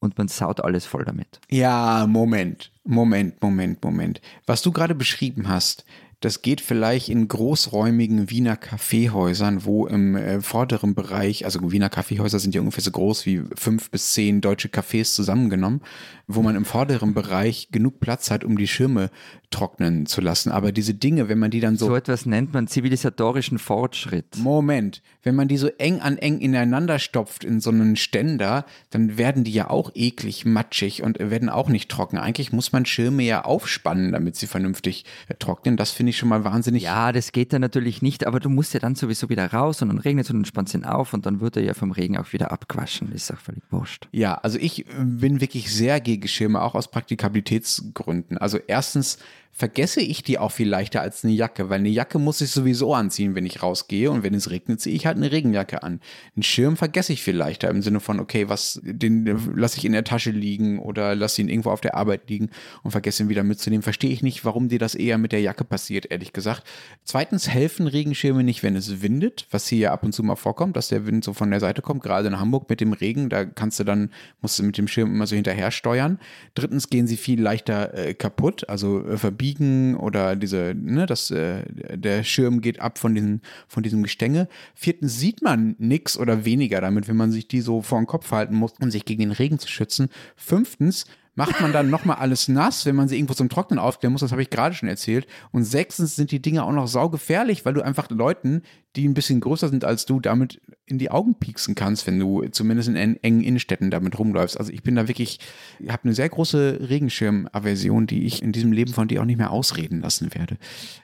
und man saut alles voll damit. Ja, Moment, Moment, Moment, Moment. Was du gerade beschrieben hast, das geht vielleicht in großräumigen Wiener Kaffeehäusern, wo im äh, vorderen Bereich, also Wiener Kaffeehäuser sind ja ungefähr so groß wie fünf bis zehn deutsche Cafés zusammengenommen, wo man im vorderen Bereich genug Platz hat, um die Schirme trocknen zu lassen. Aber diese Dinge, wenn man die dann so. So etwas nennt man zivilisatorischen Fortschritt. Moment, wenn man die so eng an eng ineinander stopft in so einen Ständer, dann werden die ja auch eklig matschig und werden auch nicht trocken. Eigentlich muss man Schirme ja aufspannen, damit sie vernünftig äh, trocknen. Das finde ich schon mal wahnsinnig. Ja, das geht dann natürlich nicht, aber du musst ja dann sowieso wieder raus und dann regnet es und dann spannst ihn auf und dann wird er ja vom Regen auch wieder abgewaschen. Ist auch völlig wurscht. Ja, also ich bin wirklich sehr gegen Schirme, auch aus Praktikabilitätsgründen. Also erstens vergesse ich die auch viel leichter als eine Jacke, weil eine Jacke muss ich sowieso anziehen, wenn ich rausgehe und wenn es regnet, ziehe ich halt eine Regenjacke an. Einen Schirm vergesse ich viel leichter im Sinne von, okay, was, den lasse ich in der Tasche liegen oder lasse ihn irgendwo auf der Arbeit liegen und vergesse ihn wieder mitzunehmen. Verstehe ich nicht, warum dir das eher mit der Jacke passiert, ehrlich gesagt. Zweitens helfen Regenschirme nicht, wenn es windet, was hier ja ab und zu mal vorkommt, dass der Wind so von der Seite kommt, gerade in Hamburg mit dem Regen, da kannst du dann, musst du mit dem Schirm immer so hinterher steuern. Drittens gehen sie viel leichter äh, kaputt, also äh, biegen oder diese, ne, das, äh, der Schirm geht ab von, diesen, von diesem Gestänge. Viertens sieht man nichts oder weniger damit, wenn man sich die so vor den Kopf halten muss, um sich gegen den Regen zu schützen. Fünftens macht man dann nochmal alles nass, wenn man sie irgendwo zum Trocknen aufklären muss, das habe ich gerade schon erzählt. Und sechstens sind die Dinge auch noch saugefährlich, weil du einfach Leuten, die ein bisschen größer sind als du, damit in die Augen pieksen kannst, wenn du zumindest in engen Innenstädten damit rumläufst. Also ich bin da wirklich, ich habe eine sehr große Regenschirmaversion, die ich in diesem Leben von dir auch nicht mehr ausreden lassen werde.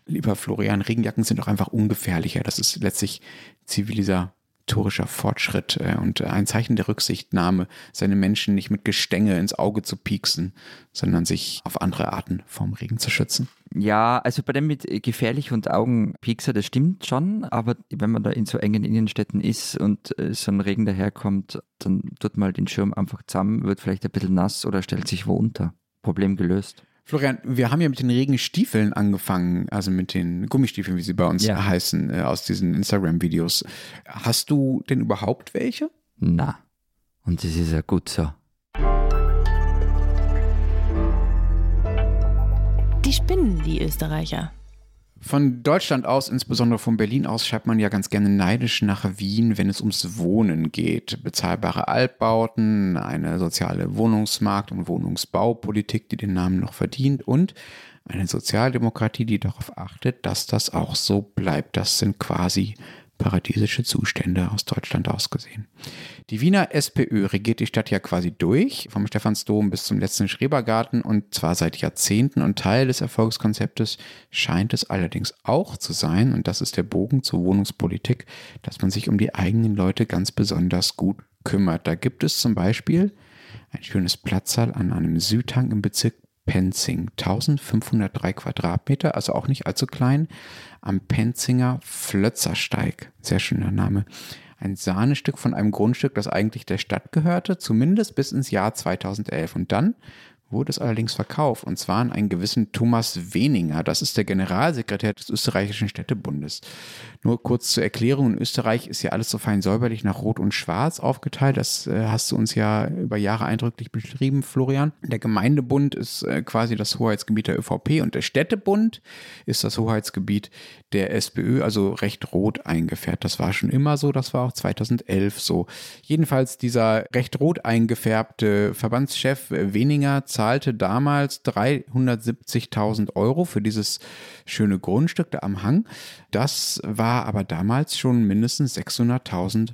Lieber Florian, Regenjacken sind doch einfach ungefährlicher. Das ist letztlich Zivilisa historischer Fortschritt äh, und ein Zeichen der Rücksichtnahme, seine Menschen nicht mit Gestänge ins Auge zu pieksen, sondern sich auf andere Arten vom Regen zu schützen. Ja, also bei dem mit gefährlich und Augenpiekser, das stimmt schon, aber wenn man da in so engen Innenstädten ist und äh, so ein Regen daherkommt, dann tut man halt den Schirm einfach zusammen, wird vielleicht ein bisschen nass oder stellt sich wo unter. Problem gelöst. Florian, wir haben ja mit den Regenstiefeln angefangen, also mit den Gummistiefeln, wie sie bei uns ja. heißen, äh, aus diesen Instagram-Videos. Hast du denn überhaupt welche? Na, und das ist ja gut so. Die spinnen, die Österreicher. Von Deutschland aus, insbesondere von Berlin aus, schreibt man ja ganz gerne neidisch nach Wien, wenn es ums Wohnen geht. Bezahlbare Altbauten, eine soziale Wohnungsmarkt- und Wohnungsbaupolitik, die den Namen noch verdient und eine Sozialdemokratie, die darauf achtet, dass das auch so bleibt. Das sind quasi paradiesische Zustände aus Deutschland ausgesehen. Die Wiener SPÖ regiert die Stadt ja quasi durch, vom Stephansdom bis zum letzten Schrebergarten und zwar seit Jahrzehnten und Teil des Erfolgskonzeptes scheint es allerdings auch zu sein, und das ist der Bogen zur Wohnungspolitik, dass man sich um die eigenen Leute ganz besonders gut kümmert. Da gibt es zum Beispiel ein schönes Platzsaal an einem Südhang im Bezirk Penzing. 1503 Quadratmeter, also auch nicht allzu klein, am Penzinger Flötzersteig. Sehr schöner Name. Ein Sahnestück von einem Grundstück, das eigentlich der Stadt gehörte, zumindest bis ins Jahr 2011. Und dann wurde es allerdings verkauft, und zwar an einen gewissen Thomas Weninger. Das ist der Generalsekretär des österreichischen Städtebundes. Nur kurz zur Erklärung, in Österreich ist ja alles so fein säuberlich nach Rot und Schwarz aufgeteilt. Das äh, hast du uns ja über Jahre eindrücklich beschrieben, Florian. Der Gemeindebund ist äh, quasi das Hoheitsgebiet der ÖVP und der Städtebund ist das Hoheitsgebiet der SPÖ, also recht rot eingefärbt. Das war schon immer so, das war auch 2011 so. Jedenfalls dieser recht rot eingefärbte Verbandschef Weninger zahlte damals 370.000 Euro für dieses schöne Grundstück da am Hang. Das war aber damals schon mindestens 600.000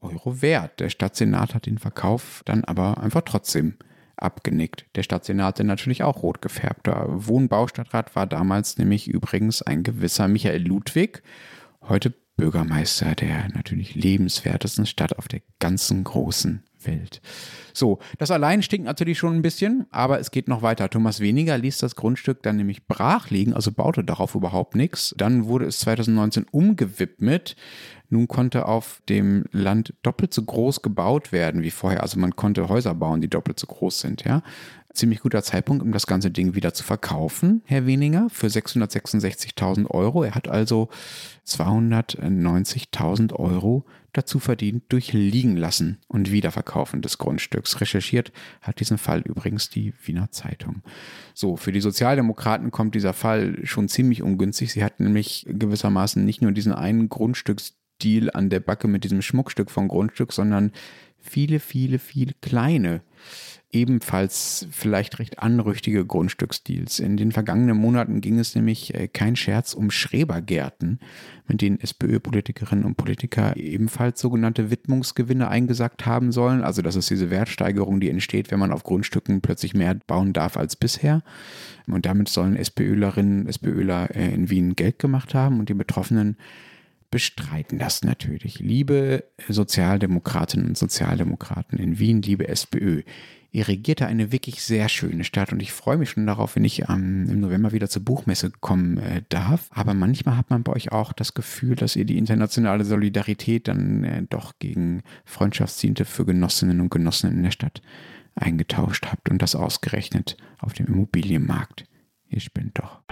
Euro wert. Der Stadtsenat hat den Verkauf dann aber einfach trotzdem abgenickt. Der Stadtsenat ist natürlich auch rot gefärbt. Der Wohnbaustadtrat war damals nämlich übrigens ein gewisser Michael Ludwig, heute Bürgermeister der natürlich lebenswertesten Stadt auf der ganzen großen Welt. So, das allein stinkt natürlich schon ein bisschen, aber es geht noch weiter. Thomas Weniger ließ das Grundstück dann nämlich brach liegen, also baute darauf überhaupt nichts. Dann wurde es 2019 umgewidmet. Nun konnte auf dem Land doppelt so groß gebaut werden wie vorher. Also man konnte Häuser bauen, die doppelt so groß sind, ja ziemlich guter Zeitpunkt, um das ganze Ding wieder zu verkaufen, Herr Weniger, für 666.000 Euro. Er hat also 290.000 Euro dazu verdient durch Liegen lassen und Wiederverkaufen des Grundstücks. Recherchiert hat diesen Fall übrigens die Wiener Zeitung. So, für die Sozialdemokraten kommt dieser Fall schon ziemlich ungünstig. Sie hatten nämlich gewissermaßen nicht nur diesen einen Grundstücksdeal an der Backe mit diesem Schmuckstück vom Grundstück, sondern viele, viele, viele kleine ebenfalls vielleicht recht anrüchtige Grundstücksdeals. In den vergangenen Monaten ging es nämlich äh, kein Scherz um Schrebergärten, mit denen SPÖ-Politikerinnen und Politiker ebenfalls sogenannte Widmungsgewinne eingesackt haben sollen. Also das ist diese Wertsteigerung, die entsteht, wenn man auf Grundstücken plötzlich mehr bauen darf als bisher. Und damit sollen SPÖlerinnen, SPÖler äh, in Wien Geld gemacht haben und die Betroffenen bestreiten das natürlich. Liebe Sozialdemokratinnen und Sozialdemokraten in Wien, liebe SPÖ, Ihr regiert da eine wirklich sehr schöne Stadt und ich freue mich schon darauf, wenn ich ähm, im November wieder zur Buchmesse kommen äh, darf. Aber manchmal hat man bei euch auch das Gefühl, dass ihr die internationale Solidarität dann äh, doch gegen Freundschaftsdienste für Genossinnen und Genossen in der Stadt eingetauscht habt und das ausgerechnet auf dem Immobilienmarkt. Ihr spinnt doch.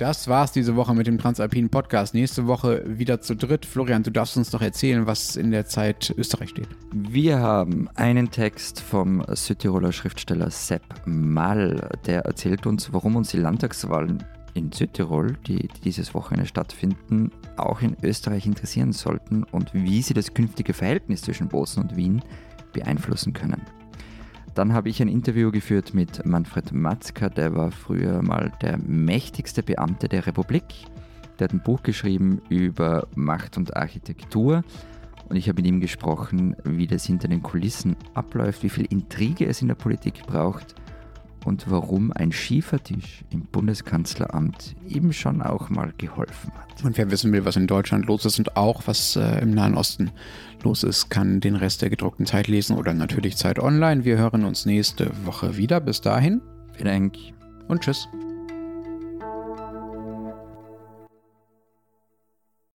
Das war's diese Woche mit dem Transalpinen Podcast. Nächste Woche wieder zu dritt. Florian, du darfst uns noch erzählen, was in der Zeit Österreich steht. Wir haben einen Text vom Südtiroler Schriftsteller Sepp Mall, der erzählt uns, warum uns die Landtagswahlen in Südtirol, die dieses Wochenende stattfinden, auch in Österreich interessieren sollten und wie sie das künftige Verhältnis zwischen Bozen und Wien beeinflussen können. Dann habe ich ein Interview geführt mit Manfred Matzka, der war früher mal der mächtigste Beamte der Republik. Der hat ein Buch geschrieben über Macht und Architektur und ich habe mit ihm gesprochen, wie das hinter den Kulissen abläuft, wie viel Intrige es in der Politik braucht und warum ein Schiefertisch im Bundeskanzleramt ihm schon auch mal geholfen hat. Und wer wissen will, was in Deutschland los ist und auch was äh, im Nahen Osten los ist, kann den Rest der gedruckten Zeit lesen oder natürlich Zeit online. Wir hören uns nächste Woche wieder. Bis dahin. Vielen Dank. Und tschüss.